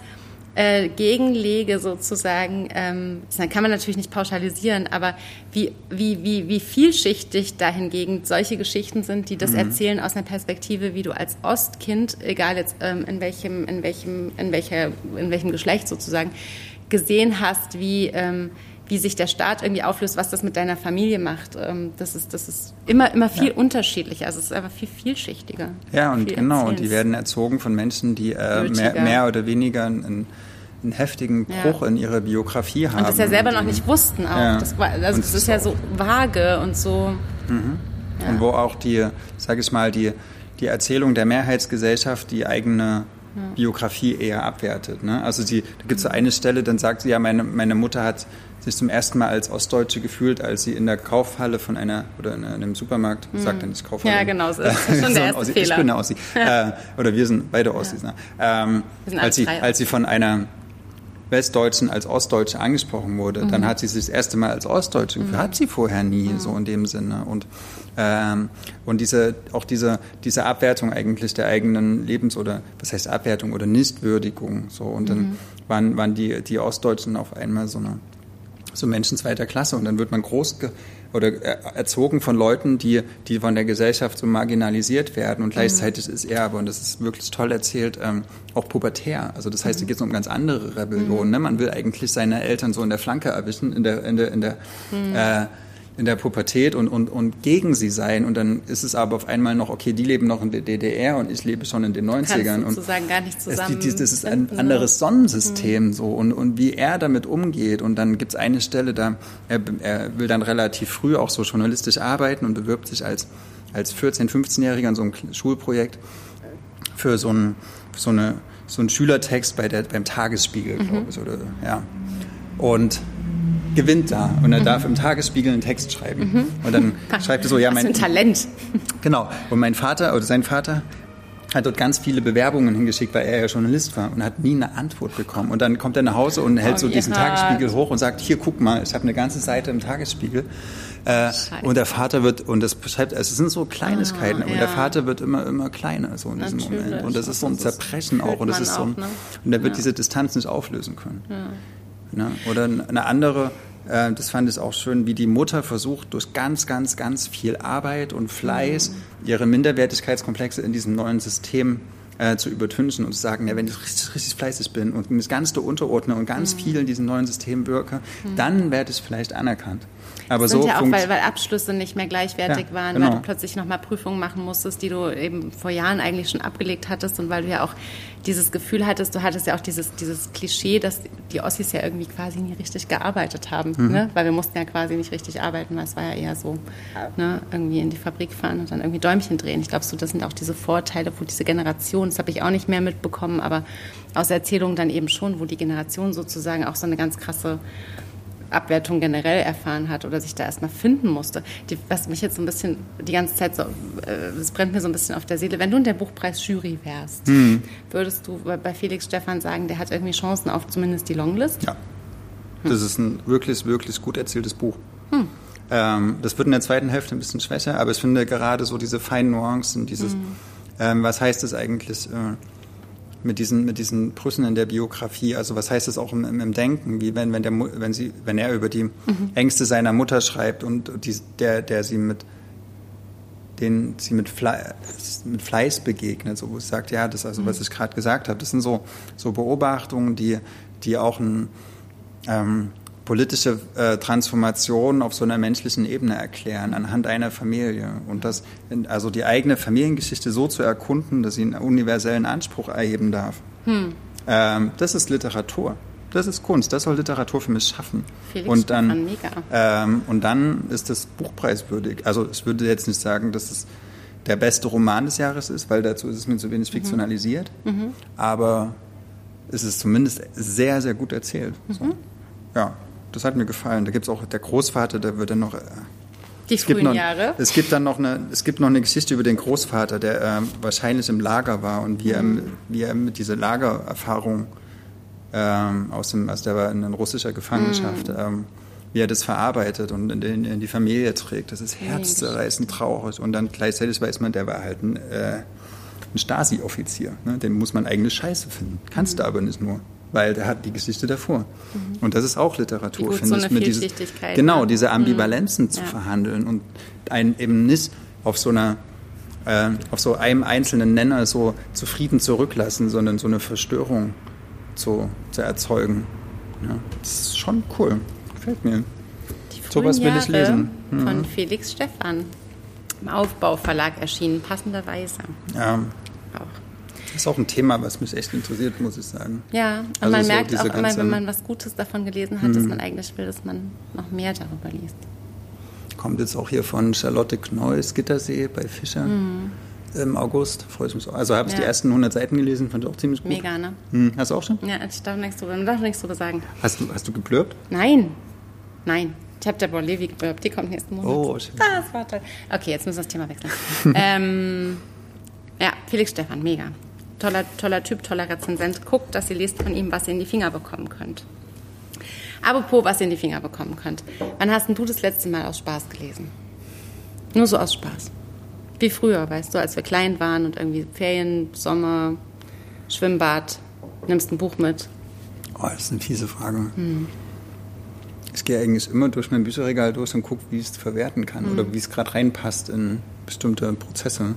äh, gegenlege sozusagen, ähm, dann kann man natürlich nicht pauschalisieren, aber wie, wie, wie, wie vielschichtig dahingegen solche Geschichten sind, die das mhm. erzählen aus einer Perspektive, wie du als Ostkind, egal jetzt ähm, in welchem, in welchem, in welcher, in welchem Geschlecht sozusagen, gesehen hast, wie ähm, wie sich der Staat irgendwie auflöst, was das mit deiner Familie macht. Ähm, das ist, das ist immer, immer viel ja. unterschiedlicher. Also es ist einfach viel vielschichtiger. Ja, und genau, und die werden erzogen von Menschen, die äh, mehr, mehr, oder weniger einen, einen heftigen Bruch ja. in ihrer Biografie haben. Und das ja selber noch nicht wussten auch. Ja. Das, war, also das ist, ja so vage und so. Mhm. Und wo auch die, sage ich mal, die, die Erzählung der Mehrheitsgesellschaft die eigene Biografie eher abwertet. Ne? Also sie, da gibt es so eine Stelle, dann sagt sie ja, meine, meine Mutter hat sich zum ersten Mal als Ostdeutsche gefühlt, als sie in der Kaufhalle von einer oder in einem Supermarkt, mhm. sagt er nicht Kaufhalle. Ja, genau, das ist schon der erste Fehler. Ich bin eine Ossi. äh, oder wir sind beide Ossis. Ja. Ne? Ähm, als, sie, als sie von einer Westdeutschen als Ostdeutsche angesprochen wurde, mhm. dann hat sie sich das erste Mal als Ostdeutsche gefühlt. Mhm. Hat sie vorher nie, mhm. so in dem Sinne. Und, ähm, und diese, auch diese, diese Abwertung eigentlich der eigenen Lebens- oder, was heißt Abwertung oder Nichtwürdigung, so. Und dann mhm. waren, waren die, die Ostdeutschen auf einmal so eine, so Menschen zweiter Klasse und dann wird man groß oder äh, erzogen von Leuten, die, die von der Gesellschaft so marginalisiert werden und mhm. gleichzeitig ist er aber, und das ist wirklich toll erzählt, ähm, auch pubertär. Also das heißt, mhm. hier geht es um ganz andere Rebellion. Mhm. Ne? Man will eigentlich seine Eltern so in der Flanke erwischen, in der, in der, in der mhm. äh, in der Pubertät und, und, und gegen sie sein. Und dann ist es aber auf einmal noch, okay, die leben noch in der DDR und ich lebe schon in den 90ern. und sozusagen gar nicht zusammen. Es, das ist ein anderes Sonnensystem mhm. so und, und wie er damit umgeht. Und dann gibt es eine Stelle, da er, er will dann relativ früh auch so journalistisch arbeiten und bewirbt sich als, als 14-, 15-Jähriger in so einem Schulprojekt für so, ein, so, eine, so einen Schülertext bei der, beim Tagesspiegel, mhm. glaube ich. Oder, ja. Und gewinnt da und er mhm. darf im Tagesspiegel einen Text schreiben. Mhm. Und dann schreibt er so, ja, mein ein Talent. Genau. Und mein Vater oder sein Vater hat dort ganz viele Bewerbungen hingeschickt, weil er ja Journalist war und hat nie eine Antwort bekommen. Und dann kommt er nach Hause und hält oh, so diesen Tagesspiegel hoch und sagt, hier, guck mal, ich habe eine ganze Seite im Tagesspiegel. Äh, und der Vater wird, und das beschreibt, also es sind so Kleinigkeiten, ah, ja. und der Vater wird immer, immer kleiner so in diesem Natürlich. Moment. Und das ist so ein Zerbrechen auch. Und das ist so ein, ne? und er wird ja. diese Distanz nicht auflösen können. Ja. Ne? Oder eine andere, äh, das fand ich auch schön, wie die Mutter versucht, durch ganz, ganz, ganz viel Arbeit und Fleiß ihre Minderwertigkeitskomplexe in diesem neuen System äh, zu übertünchen und zu sagen, ja, wenn ich richtig, richtig fleißig bin und mich ganz unterordne und ganz mhm. viel in diesem neuen System wirke, mhm. dann werde ich vielleicht anerkannt. Aber das sind so ja auch, weil, weil Abschlüsse nicht mehr gleichwertig ja, waren, genau. weil du plötzlich nochmal Prüfungen machen musstest, die du eben vor Jahren eigentlich schon abgelegt hattest und weil du ja auch dieses Gefühl hattest, du hattest ja auch dieses, dieses Klischee, dass die Ossis ja irgendwie quasi nie richtig gearbeitet haben, mhm. ne? weil wir mussten ja quasi nicht richtig arbeiten, weil es war ja eher so, ne? irgendwie in die Fabrik fahren und dann irgendwie Däumchen drehen. Ich glaube, so, das sind auch diese Vorteile, wo diese Generation, das habe ich auch nicht mehr mitbekommen, aber aus Erzählungen dann eben schon, wo die Generation sozusagen auch so eine ganz krasse Abwertung generell erfahren hat oder sich da erstmal finden musste. Die, was mich jetzt so ein bisschen die ganze Zeit so, es äh, brennt mir so ein bisschen auf der Seele. Wenn du in der Buchpreis-Jury wärst, hm. würdest du bei Felix Stefan sagen, der hat irgendwie Chancen auf zumindest die Longlist? Ja. Hm. Das ist ein wirklich, wirklich gut erzähltes Buch. Hm. Ähm, das wird in der zweiten Hälfte ein bisschen schwächer, aber ich finde gerade so diese feinen Nuancen, dieses, hm. ähm, was heißt es eigentlich, äh, mit diesen, mit diesen Brüssen in der Biografie. Also was heißt das auch im, im Denken? Wie wenn, wenn, der, wenn, sie, wenn er über die mhm. Ängste seiner Mutter schreibt und die, der, der sie mit den sie mit, Fleiß, mit Fleiß begegnet, so wo es sagt, ja, das also, was mhm. ich gerade gesagt habe, das sind so, so Beobachtungen, die, die auch ein, ähm, politische äh, Transformation auf so einer menschlichen Ebene erklären, anhand einer Familie. Und das, also die eigene Familiengeschichte so zu erkunden, dass sie einen universellen Anspruch erheben darf. Hm. Ähm, das ist Literatur. Das ist Kunst. Das soll Literatur für mich schaffen. Felix und dann, mega. Ähm, und dann ist das buchpreiswürdig. Also ich würde jetzt nicht sagen, dass es der beste Roman des Jahres ist, weil dazu ist es mir zu wenig mhm. fiktionalisiert. Mhm. Aber ist es zumindest sehr, sehr gut erzählt. Mhm. So. Ja, das hat mir gefallen. Da gibt es auch der Großvater, der wird dann noch. Äh, die es frühen noch, Jahre. Es gibt dann noch eine, es gibt noch eine Geschichte über den Großvater, der äh, wahrscheinlich im Lager war und wie, mhm. er, wie er mit dieser Lagererfahrung ähm, aus dem, also der war in russischer Gefangenschaft, mhm. ähm, wie er das verarbeitet und in, in, in, die Familie trägt. Das ist herzzerreißend traurig. Und dann gleichzeitig weiß man, der war halt ein, äh, ein Stasi-Offizier. Ne? Den muss man eigentlich scheiße finden. Kannst mhm. du aber nicht nur weil der hat die Geschichte davor. Mhm. Und das ist auch Literatur, finde so ich. Mit dieses, genau, diese mhm. Ambivalenzen mhm. zu ja. verhandeln und einen eben nicht auf so einer äh, auf so einem einzelnen Nenner so zufrieden zurücklassen, sondern so eine Verstörung zu, zu erzeugen. Ja, das ist schon cool. Gefällt mir. Die Sowas will ich lesen. Hm. Von Felix Stephan im Aufbauverlag erschienen, passenderweise. Ja. Auch. Das ist auch ein Thema, was mich echt interessiert, muss ich sagen. Ja, und also man so merkt auch immer, wenn man was Gutes davon gelesen hat, dass mhm. man eigentlich will, dass man noch mehr darüber liest. Kommt jetzt auch hier von Charlotte Kneuss, Gittersee bei Fischer. Mhm. Im August, freue ich mich auch. Also habe ich ja. die ersten 100 Seiten gelesen, fand ich auch ziemlich gut. Mega, ne? Hm. Hast du auch schon? Ja, ich darf nichts drüber, darf nichts drüber sagen. Hast du, hast du geblurbt? Nein, nein. Ich habe Deborah Levy geblurbt, die kommt nächsten Monat. Oh, schön. Das war toll. Okay, jetzt müssen wir das Thema wechseln. ähm, ja, Felix Stefan, mega toller, toller Typ, toller Rezensent, guckt, dass ihr lest von ihm, was ihr in die Finger bekommen könnt. Apropos, was ihr in die Finger bekommen könnt. Wann hast denn du das letzte Mal aus Spaß gelesen? Nur so aus Spaß. Wie früher, weißt du, als wir klein waren und irgendwie Ferien, Sommer, Schwimmbad, nimmst ein Buch mit. Oh, das ist eine fiese Frage. Hm. Ich gehe eigentlich immer durch mein Bücherregal durch und gucke, wie ich es verwerten kann hm. oder wie es gerade reinpasst in bestimmte Prozesse.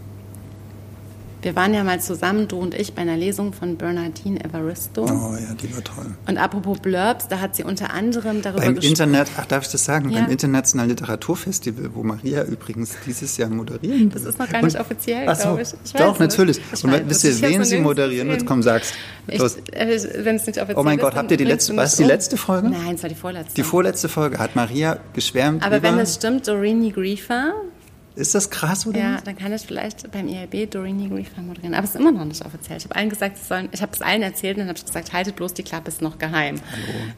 Wir waren ja mal zusammen, du und ich, bei einer Lesung von Bernardine Evaristo. Oh ja, die war toll. Und apropos Blurbs, da hat sie unter anderem darüber Beim Internet, ach darf ich das sagen, ja. beim Internationalen Literaturfestival, wo Maria übrigens dieses Jahr moderieren wird. Das ist noch gar nicht und, offiziell, so, glaube ich. ich doch, natürlich. Ich und weiß, wisst ihr, wen sie moderieren wird? Komm, sag's. Äh, Wenn es nicht offiziell ist. Oh mein Gott, habt ihr die letzte, war es die letzte Folge? Nein, es war die vorletzte. Die vorletzte Folge hat Maria geschwärmt Aber wenn es stimmt, Doreen Griefer ist das krass, oder? Ja, dann kann ich vielleicht beim IRB Doreen Griefer moderieren. Aber es ist immer noch nicht offiziell. Ich habe allen gesagt, sollen, ich habe es allen erzählt und dann habe ich gesagt, haltet bloß die Klappe, ist noch geheim.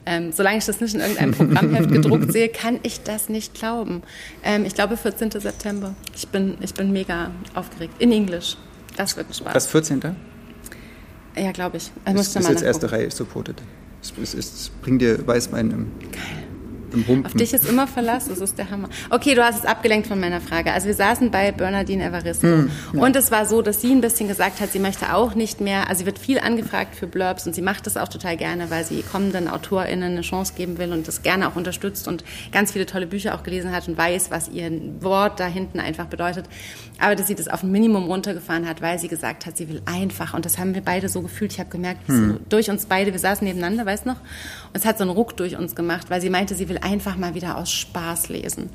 Ähm, solange ich das nicht in irgendeinem Programmheft gedruckt sehe, kann ich das nicht glauben. Ähm, ich glaube 14. September. Ich bin, ich bin mega aufgeregt. In Englisch. Das wird ein Spaß. Das 14. Ja, glaube ich. ich ist, ist jetzt erste Reihe supported. Es, es, es bringt dir Weißwein im... Geil im Humpen. Auf dich ist immer Verlass, das ist der Hammer. Okay, du hast es abgelenkt von meiner Frage. Also wir saßen bei Bernardine Evaristo mm, ja. und es war so, dass sie ein bisschen gesagt hat, sie möchte auch nicht mehr, also sie wird viel angefragt für Blurbs und sie macht das auch total gerne, weil sie kommenden AutorInnen eine Chance geben will und das gerne auch unterstützt und ganz viele tolle Bücher auch gelesen hat und weiß, was ihr Wort da hinten einfach bedeutet. Aber dass sie das auf ein Minimum runtergefahren hat, weil sie gesagt hat, sie will einfach und das haben wir beide so gefühlt. Ich habe gemerkt, hm. durch uns beide, wir saßen nebeneinander, weißt du noch? Es hat so einen Ruck durch uns gemacht, weil sie meinte, sie will einfach mal wieder aus Spaß lesen.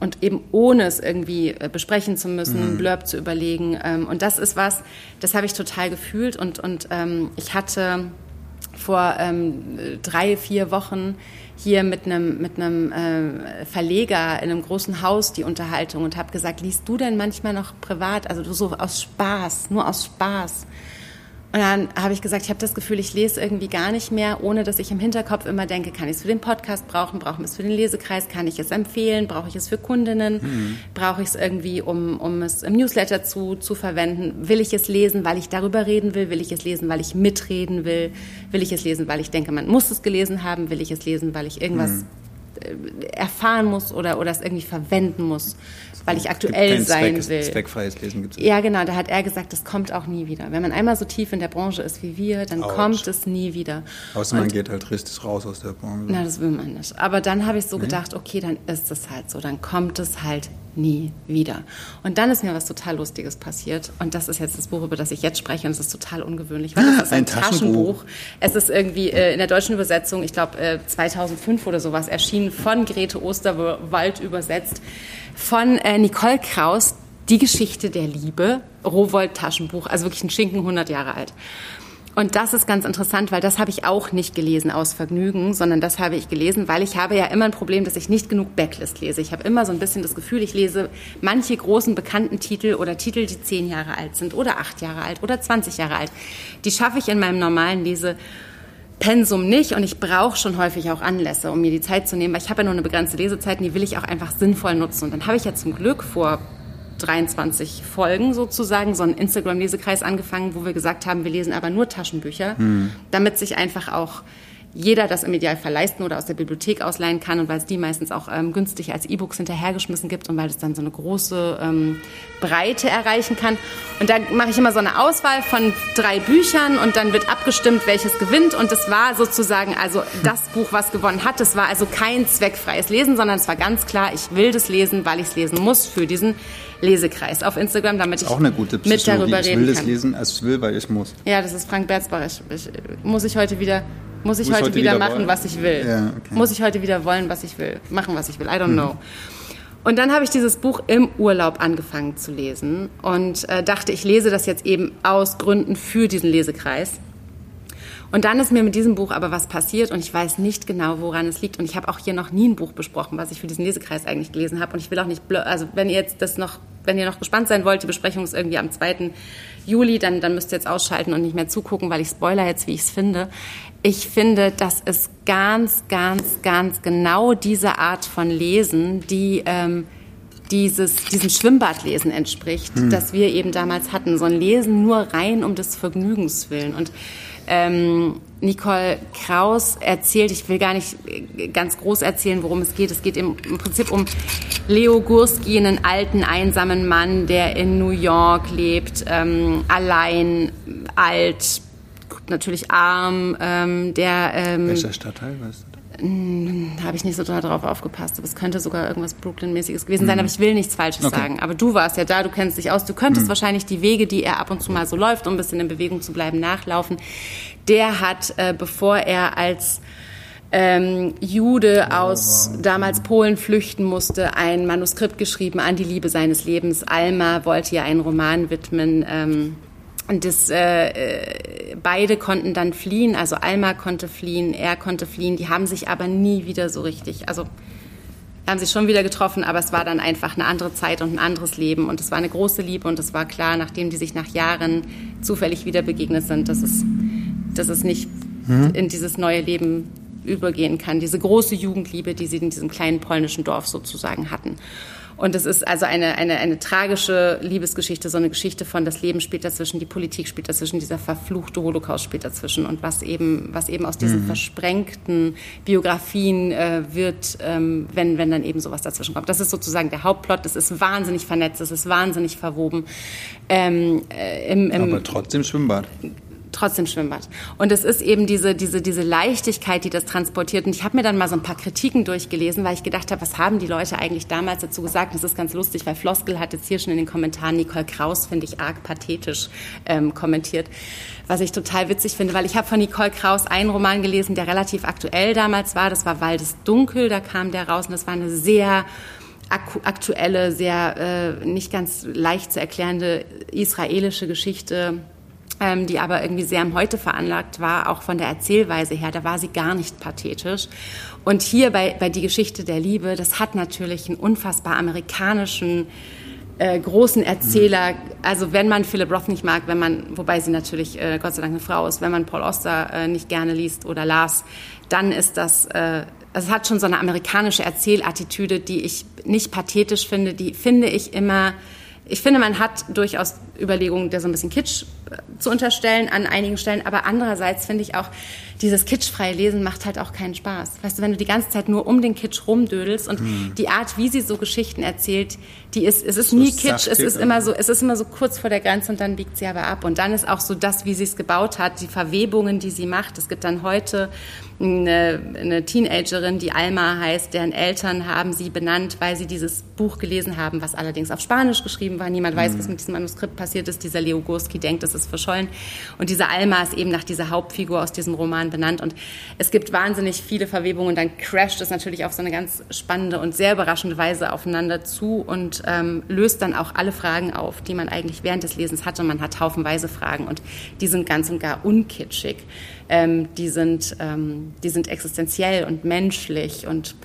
Und eben ohne es irgendwie äh, besprechen zu müssen, mhm. Blurb zu überlegen. Ähm, und das ist was, das habe ich total gefühlt. Und, und ähm, ich hatte vor ähm, drei, vier Wochen hier mit einem, mit einem äh, Verleger in einem großen Haus die Unterhaltung und habe gesagt, liest du denn manchmal noch privat, also du so aus Spaß, nur aus Spaß? Und dann habe ich gesagt, ich habe das Gefühl, ich lese irgendwie gar nicht mehr, ohne dass ich im Hinterkopf immer denke, kann ich es für den Podcast brauchen, brauchen wir es für den Lesekreis, kann ich es empfehlen, brauche ich es für Kundinnen, mhm. brauche ich es irgendwie, um, um es im Newsletter zu, zu verwenden, will ich es lesen, weil ich darüber reden will, will ich es lesen, weil ich mitreden will, will ich es lesen, weil ich denke, man muss es gelesen haben, will ich es lesen, weil ich irgendwas mhm erfahren muss oder, oder es irgendwie verwenden muss, weil ich aktuell sein Zweck, will. Zweckfreies Lesen gibt's ja, genau. Da hat er gesagt, das kommt auch nie wieder. Wenn man einmal so tief in der Branche ist wie wir, dann Ouch. kommt es nie wieder. Außer man geht halt richtig raus aus der Branche. Na, das will man nicht. Aber dann habe ich so nee. gedacht, okay, dann ist es halt so. Dann kommt es halt nie wieder. Und dann ist mir was total Lustiges passiert. Und das ist jetzt das Buch, über das ich jetzt spreche. Und es ist total ungewöhnlich, weil es ist ein, ein Taschenbuch. Taschenbuch. Es ist irgendwie äh, in der deutschen Übersetzung, ich glaube äh, 2005 oder sowas, erschienen von Grete Osterwald übersetzt, von äh, Nicole Kraus, Die Geschichte der Liebe, Rowold Taschenbuch, also wirklich ein Schinken 100 Jahre alt. Und das ist ganz interessant, weil das habe ich auch nicht gelesen aus Vergnügen, sondern das habe ich gelesen, weil ich habe ja immer ein Problem, dass ich nicht genug Backlist lese. Ich habe immer so ein bisschen das Gefühl, ich lese manche großen bekannten Titel oder Titel, die zehn Jahre alt sind oder acht Jahre alt oder 20 Jahre alt. Die schaffe ich in meinem normalen Lesepensum nicht und ich brauche schon häufig auch Anlässe, um mir die Zeit zu nehmen, weil ich habe ja nur eine begrenzte Lesezeit und die will ich auch einfach sinnvoll nutzen. Und dann habe ich ja zum Glück vor 23 Folgen sozusagen, so einen Instagram-Lesekreis angefangen, wo wir gesagt haben, wir lesen aber nur Taschenbücher, hm. damit sich einfach auch jeder das im Idealfall leisten oder aus der Bibliothek ausleihen kann und weil es die meistens auch ähm, günstig als E-Books hinterhergeschmissen gibt und weil es dann so eine große ähm, Breite erreichen kann. Und da mache ich immer so eine Auswahl von drei Büchern und dann wird abgestimmt, welches gewinnt. Und das war sozusagen also das Buch, was gewonnen hat. Das war also kein zweckfreies Lesen, sondern es war ganz klar, ich will das lesen, weil ich es lesen muss für diesen Lesekreis auf Instagram, damit ich auch eine gute mit darüber reden kann. Ich will das lesen, als ich will, weil ich muss. Ja, das ist Frank Berzbach. Ich, ich, muss ich heute wieder muss ich, muss heute, heute, wieder, wieder machen, wollen? was ich will? Ja, okay. Muss ich heute wieder wollen, was ich will? Machen, was ich will? I don't hm. know. Und dann habe ich dieses Buch im Urlaub angefangen zu lesen und äh, dachte, ich lese das jetzt eben aus Gründen für diesen Lesekreis. Und dann ist mir mit diesem Buch aber was passiert und ich weiß nicht genau, woran es liegt. Und ich habe auch hier noch nie ein Buch besprochen, was ich für diesen Lesekreis eigentlich gelesen habe. Und ich will auch nicht, also wenn ihr jetzt das noch, wenn ihr noch gespannt sein wollt, die Besprechung ist irgendwie am 2. Juli, dann, dann müsst ihr jetzt ausschalten und nicht mehr zugucken, weil ich spoiler jetzt, wie ich es finde. Ich finde, dass es ganz, ganz, ganz genau diese Art von Lesen, die ähm, dieses, diesem Schwimmbadlesen entspricht, hm. das wir eben damals hatten. So ein Lesen nur rein um des Vergnügens willen. Und ähm, Nicole Kraus erzählt, ich will gar nicht ganz groß erzählen, worum es geht. Es geht im, im Prinzip um Leo Gurski, einen alten, einsamen Mann, der in New York lebt, ähm, allein, alt, natürlich arm, ähm, der... Ähm, Welcher Stadtteil, weißt habe ich nicht so darauf aufgepasst, aber es könnte sogar irgendwas Brooklyn-mäßiges gewesen sein, mhm. aber ich will nichts Falsches okay. sagen. Aber du warst ja da, du kennst dich aus, du könntest mhm. wahrscheinlich die Wege, die er ab und zu mal so läuft, um ein bisschen in Bewegung zu bleiben, nachlaufen. Der hat, äh, bevor er als ähm, Jude aus damals Polen flüchten musste, ein Manuskript geschrieben an die Liebe seines Lebens. Alma wollte ja einen Roman widmen. Ähm, und das, äh, äh, beide konnten dann fliehen, also Alma konnte fliehen, er konnte fliehen, die haben sich aber nie wieder so richtig, also haben sich schon wieder getroffen, aber es war dann einfach eine andere Zeit und ein anderes Leben und es war eine große Liebe und es war klar, nachdem die sich nach Jahren zufällig wieder begegnet sind, dass es, dass es nicht mhm. in dieses neue Leben übergehen kann, diese große Jugendliebe, die sie in diesem kleinen polnischen Dorf sozusagen hatten. Und es ist also eine, eine, eine tragische Liebesgeschichte, so eine Geschichte von das Leben spielt dazwischen, die Politik spielt dazwischen, dieser verfluchte Holocaust spielt dazwischen und was eben, was eben aus diesen mhm. versprengten Biografien äh, wird, ähm, wenn, wenn dann eben sowas dazwischen kommt. Das ist sozusagen der Hauptplot. Das ist wahnsinnig vernetzt, es ist wahnsinnig verwoben. Ähm, äh, im, im, Aber trotzdem Schwimmbad trotzdem Schwimmbad. Und es ist eben diese, diese, diese Leichtigkeit, die das transportiert. Und ich habe mir dann mal so ein paar Kritiken durchgelesen, weil ich gedacht habe, was haben die Leute eigentlich damals dazu gesagt? Und das ist ganz lustig, weil Floskel hat jetzt hier schon in den Kommentaren Nicole Kraus, finde ich, arg pathetisch ähm, kommentiert. Was ich total witzig finde, weil ich habe von Nicole Kraus einen Roman gelesen, der relativ aktuell damals war. Das war Waldes Dunkel, da kam der raus. Und das war eine sehr aktuelle, sehr äh, nicht ganz leicht zu erklärende israelische Geschichte ähm, die aber irgendwie sehr am Heute veranlagt war, auch von der Erzählweise her. Da war sie gar nicht pathetisch. Und hier bei, bei Die Geschichte der Liebe, das hat natürlich einen unfassbar amerikanischen äh, großen Erzähler, also wenn man Philip Roth nicht mag, wenn man, wobei sie natürlich äh, Gott sei Dank eine Frau ist, wenn man Paul Oster äh, nicht gerne liest oder las, dann ist das, äh, also es hat schon so eine amerikanische Erzählattitüde, die ich nicht pathetisch finde, die finde ich immer ich finde, man hat durchaus Überlegungen, der so ein bisschen Kitsch äh, zu unterstellen an einigen Stellen, aber andererseits finde ich auch, dieses kitschfreie Lesen macht halt auch keinen Spaß. Weißt du, wenn du die ganze Zeit nur um den Kitsch rumdödelst und hm. die Art, wie sie so Geschichten erzählt, die ist, es ist so nie Kitsch, es ist immer so, es ist immer so kurz vor der Grenze und dann biegt sie aber ab. Und dann ist auch so das, wie sie es gebaut hat, die Verwebungen, die sie macht. Es gibt dann heute eine, eine Teenagerin, die Alma heißt, deren Eltern haben sie benannt, weil sie dieses Buch gelesen haben, was allerdings auf Spanisch geschrieben war. Niemand weiß, hm. was mit diesem Manuskript passiert passiert ist. Dieser Leo Gurski denkt, es ist verschollen. Und diese Alma ist eben nach dieser Hauptfigur aus diesem Roman benannt. Und es gibt wahnsinnig viele Verwebungen. Und dann crasht es natürlich auf so eine ganz spannende und sehr überraschende Weise aufeinander zu und ähm, löst dann auch alle Fragen auf, die man eigentlich während des Lesens hatte. Man hat haufenweise Fragen. Und die sind ganz und gar unkitschig. Ähm, die, sind, ähm, die sind existenziell und menschlich und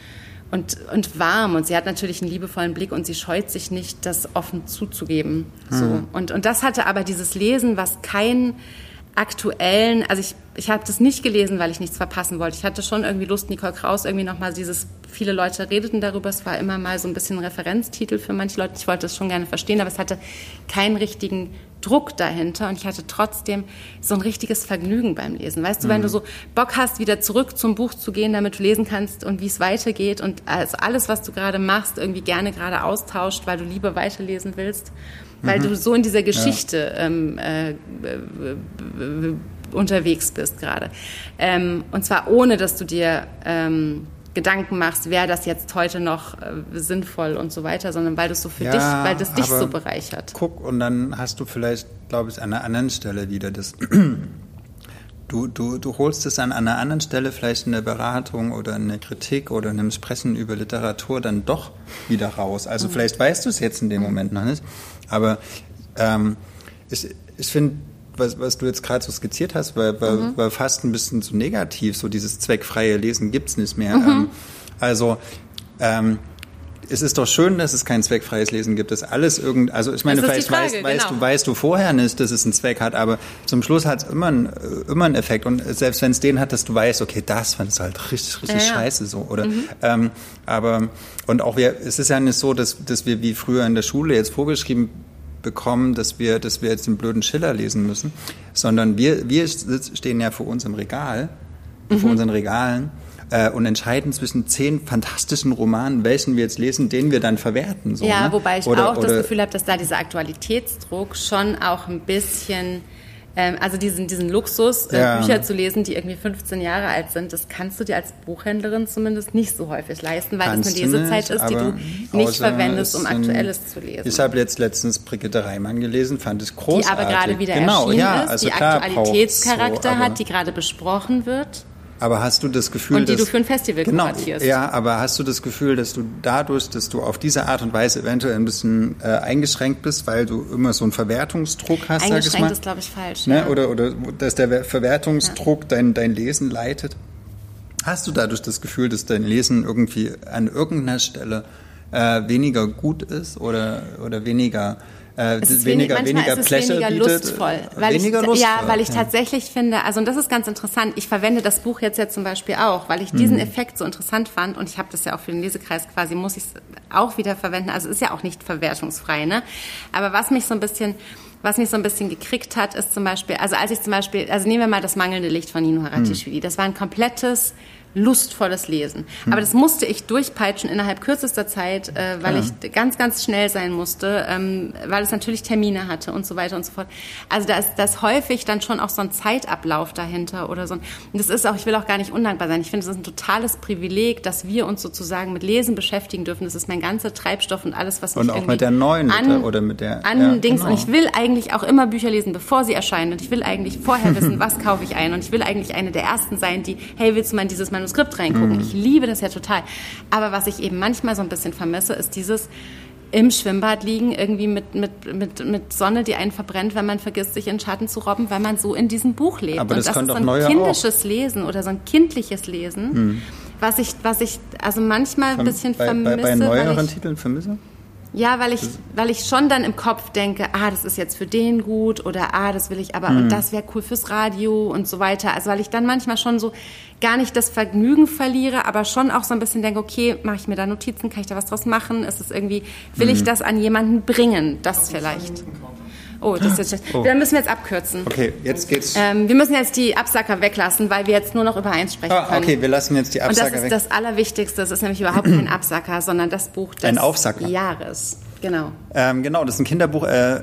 und, und warm. Und sie hat natürlich einen liebevollen Blick und sie scheut sich nicht, das offen zuzugeben. Mhm. So. Und, und das hatte aber dieses Lesen, was kein aktuellen, also ich, ich habe das nicht gelesen, weil ich nichts verpassen wollte. Ich hatte schon irgendwie Lust, Nicole Kraus irgendwie nochmal dieses, viele Leute redeten darüber, es war immer mal so ein bisschen ein Referenztitel für manche Leute. Ich wollte das schon gerne verstehen, aber es hatte keinen richtigen Druck dahinter und ich hatte trotzdem so ein richtiges Vergnügen beim Lesen. Weißt du, wenn du mhm. so Bock hast, wieder zurück zum Buch zu gehen, damit du lesen kannst und wie es weitergeht und also alles, was du gerade machst, irgendwie gerne gerade austauscht, weil du lieber weiterlesen willst, weil mhm. du so in dieser Geschichte ja. ähm, äh, unterwegs bist gerade. Ähm, und zwar ohne, dass du dir ähm, Gedanken machst, wäre das jetzt heute noch äh, sinnvoll und so weiter, sondern weil das so für ja, dich, weil das dich so bereichert. Guck, und dann hast du vielleicht, glaube ich, an einer anderen Stelle wieder das. Du, du, du holst es an einer anderen Stelle, vielleicht in der Beratung oder in der Kritik oder in einem Sprechen über Literatur, dann doch wieder raus. Also mhm. vielleicht weißt du es jetzt in dem Moment noch nicht, aber ähm, ich, ich finde, was, was du jetzt gerade so skizziert hast, war, war, mhm. war fast ein bisschen zu negativ. So dieses zweckfreie Lesen gibt's nicht mehr. Mhm. Ähm, also ähm, es ist doch schön, dass es kein zweckfreies Lesen gibt. Das alles irgend, also ich meine, vielleicht Frage, weißt, genau. weißt, du, weißt du vorher nicht, dass es einen Zweck hat, aber zum Schluss hat es immer, einen, immer einen Effekt. Und selbst wenn es den hat, dass du weißt, okay, das fand es halt richtig, richtig ja, scheiße so. Oder mhm. ähm, aber und auch wir, es ist ja nicht so, dass, dass wir wie früher in der Schule jetzt vorgeschrieben bekommen, dass wir, dass wir jetzt den blöden Schiller lesen müssen, sondern wir, wir stehen ja vor uns im Regal, mhm. vor unseren Regalen äh, und entscheiden zwischen zehn fantastischen Romanen, welchen wir jetzt lesen, den wir dann verwerten. So, ja, ne? wobei ich oder, auch das Gefühl habe, dass da dieser Aktualitätsdruck schon auch ein bisschen ähm, also diesen, diesen Luxus, äh, ja. Bücher zu lesen, die irgendwie 15 Jahre alt sind, das kannst du dir als Buchhändlerin zumindest nicht so häufig leisten, weil kannst das eine Lesezeit nicht, ist, die du nicht verwendest, um Aktuelles zu lesen. Ich habe jetzt letztens Brigitte Reimann gelesen, fand ich großartig. Die aber gerade wieder genau, erschienen ja, ist, also die klar, Aktualitätscharakter so, hat, die gerade besprochen wird. Aber hast du das Gefühl, und die dass, du für ein Festival genau, kuratierst. Ja, aber hast du das Gefühl, dass du dadurch, dass du auf diese Art und Weise eventuell ein bisschen äh, eingeschränkt bist, weil du immer so einen Verwertungsdruck hast, sag ich mal? ist, glaube ich, falsch. Ne? Ja. Oder, oder dass der Verwertungsdruck ja. dein, dein Lesen leitet? Hast du dadurch das Gefühl, dass dein Lesen irgendwie an irgendeiner Stelle äh, weniger gut ist oder, oder weniger äh, es weniger, wenig, weniger ist es weniger bietet, lustvoll. Weil weniger ich, lustvoll. Ja, weil ich ja. tatsächlich finde, also und das ist ganz interessant, ich verwende das Buch jetzt ja zum Beispiel auch, weil ich diesen mhm. Effekt so interessant fand und ich habe das ja auch für den Lesekreis quasi, muss ich es auch wieder verwenden, also ist ja auch nicht verwertungsfrei, ne? Aber was mich so ein bisschen was mich so ein bisschen gekriegt hat, ist zum Beispiel, also als ich zum Beispiel, also nehmen wir mal das mangelnde Licht von Nino Haratischvili. Mhm. Das war ein komplettes lustvolles Lesen. Hm. Aber das musste ich durchpeitschen innerhalb kürzester Zeit, äh, weil ja. ich ganz, ganz schnell sein musste, ähm, weil es natürlich Termine hatte und so weiter und so fort. Also da ist das häufig dann schon auch so ein Zeitablauf dahinter oder so. Und das ist auch, ich will auch gar nicht undankbar sein. Ich finde, es ist ein totales Privileg, dass wir uns sozusagen mit Lesen beschäftigen dürfen. Das ist mein ganzer Treibstoff und alles, was und mich Und auch mit der neuen an, oder mit der an ja, Dings. Genau. Und ich will eigentlich auch immer Bücher lesen, bevor sie erscheinen. Und ich will eigentlich vorher wissen, was kaufe ich ein. Und ich will eigentlich eine der ersten sein, die, hey, willst du mal dieses Manuskript reingucken. Mhm. Ich liebe das ja total. Aber was ich eben manchmal so ein bisschen vermisse, ist dieses im Schwimmbad liegen, irgendwie mit, mit, mit, mit Sonne, die einen verbrennt, wenn man vergisst, sich in Schatten zu robben, weil man so in diesem Buch lebt. Aber das, Und das ist so ein kindisches auch. Lesen oder so ein kindliches Lesen, hm. was ich, was ich also manchmal ein bisschen bei, vermisse. Bei, bei neueren Titeln vermisse? Ja, weil ich, weil ich schon dann im Kopf denke, ah, das ist jetzt für den gut oder ah, das will ich aber mhm. und das wäre cool fürs Radio und so weiter. Also weil ich dann manchmal schon so gar nicht das Vergnügen verliere, aber schon auch so ein bisschen denke, okay, mache ich mir da Notizen, kann ich da was draus machen? Ist es irgendwie, will mhm. ich das an jemanden bringen? Das vielleicht. Oh, das ist jetzt oh. Dann müssen wir jetzt abkürzen. Okay, jetzt geht's. Ähm, wir müssen jetzt die Absacker weglassen, weil wir jetzt nur noch über eins sprechen ah, können. Okay, wir lassen jetzt die Absacker weg. Und das ist weg. das Allerwichtigste. Das ist nämlich überhaupt kein Absacker, sondern das Buch des Ein Aufsacker. Jahres. Genau. Ähm, genau, das ist ein Kinderbuch. Äh,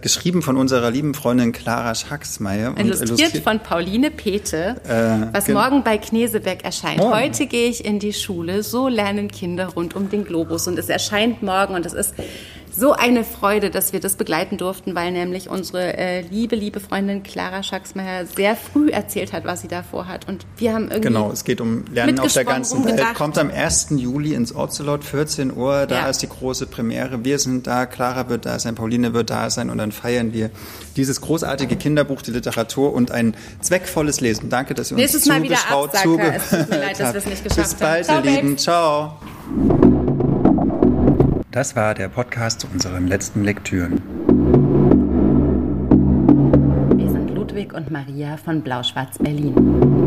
geschrieben von unserer lieben Freundin Clara Schacksmeier. Illustriert, illustriert, von Pauline Pete, äh, was morgen bei Knesebeck erscheint. Morgen. Heute gehe ich in die Schule, so lernen Kinder rund um den Globus. Und es erscheint morgen und es ist so eine Freude, dass wir das begleiten durften, weil nämlich unsere äh, liebe, liebe Freundin Clara Schacksmeier sehr früh erzählt hat, was sie da vorhat. Und wir haben irgendwie. Genau, es geht um Lernen auf der ganzen Welt. Kommt am 1. Juli ins Ocelot, 14 Uhr. Da ja. ist die große Premiere. Wir sind da, Clara wird da sein, Pauline wird da sein und dann feiern wir dieses großartige Kinderbuch, die Literatur und ein zweckvolles Lesen. Danke, dass ihr uns Nächstes Mal wieder zugehört Es tut mir leid, dass wir es nicht geschafft Bis bald, haben. ihr Lieben. Ciao. Das war der Podcast zu unseren letzten Lektüren. Wir sind Ludwig und Maria von Blau-Schwarz Berlin.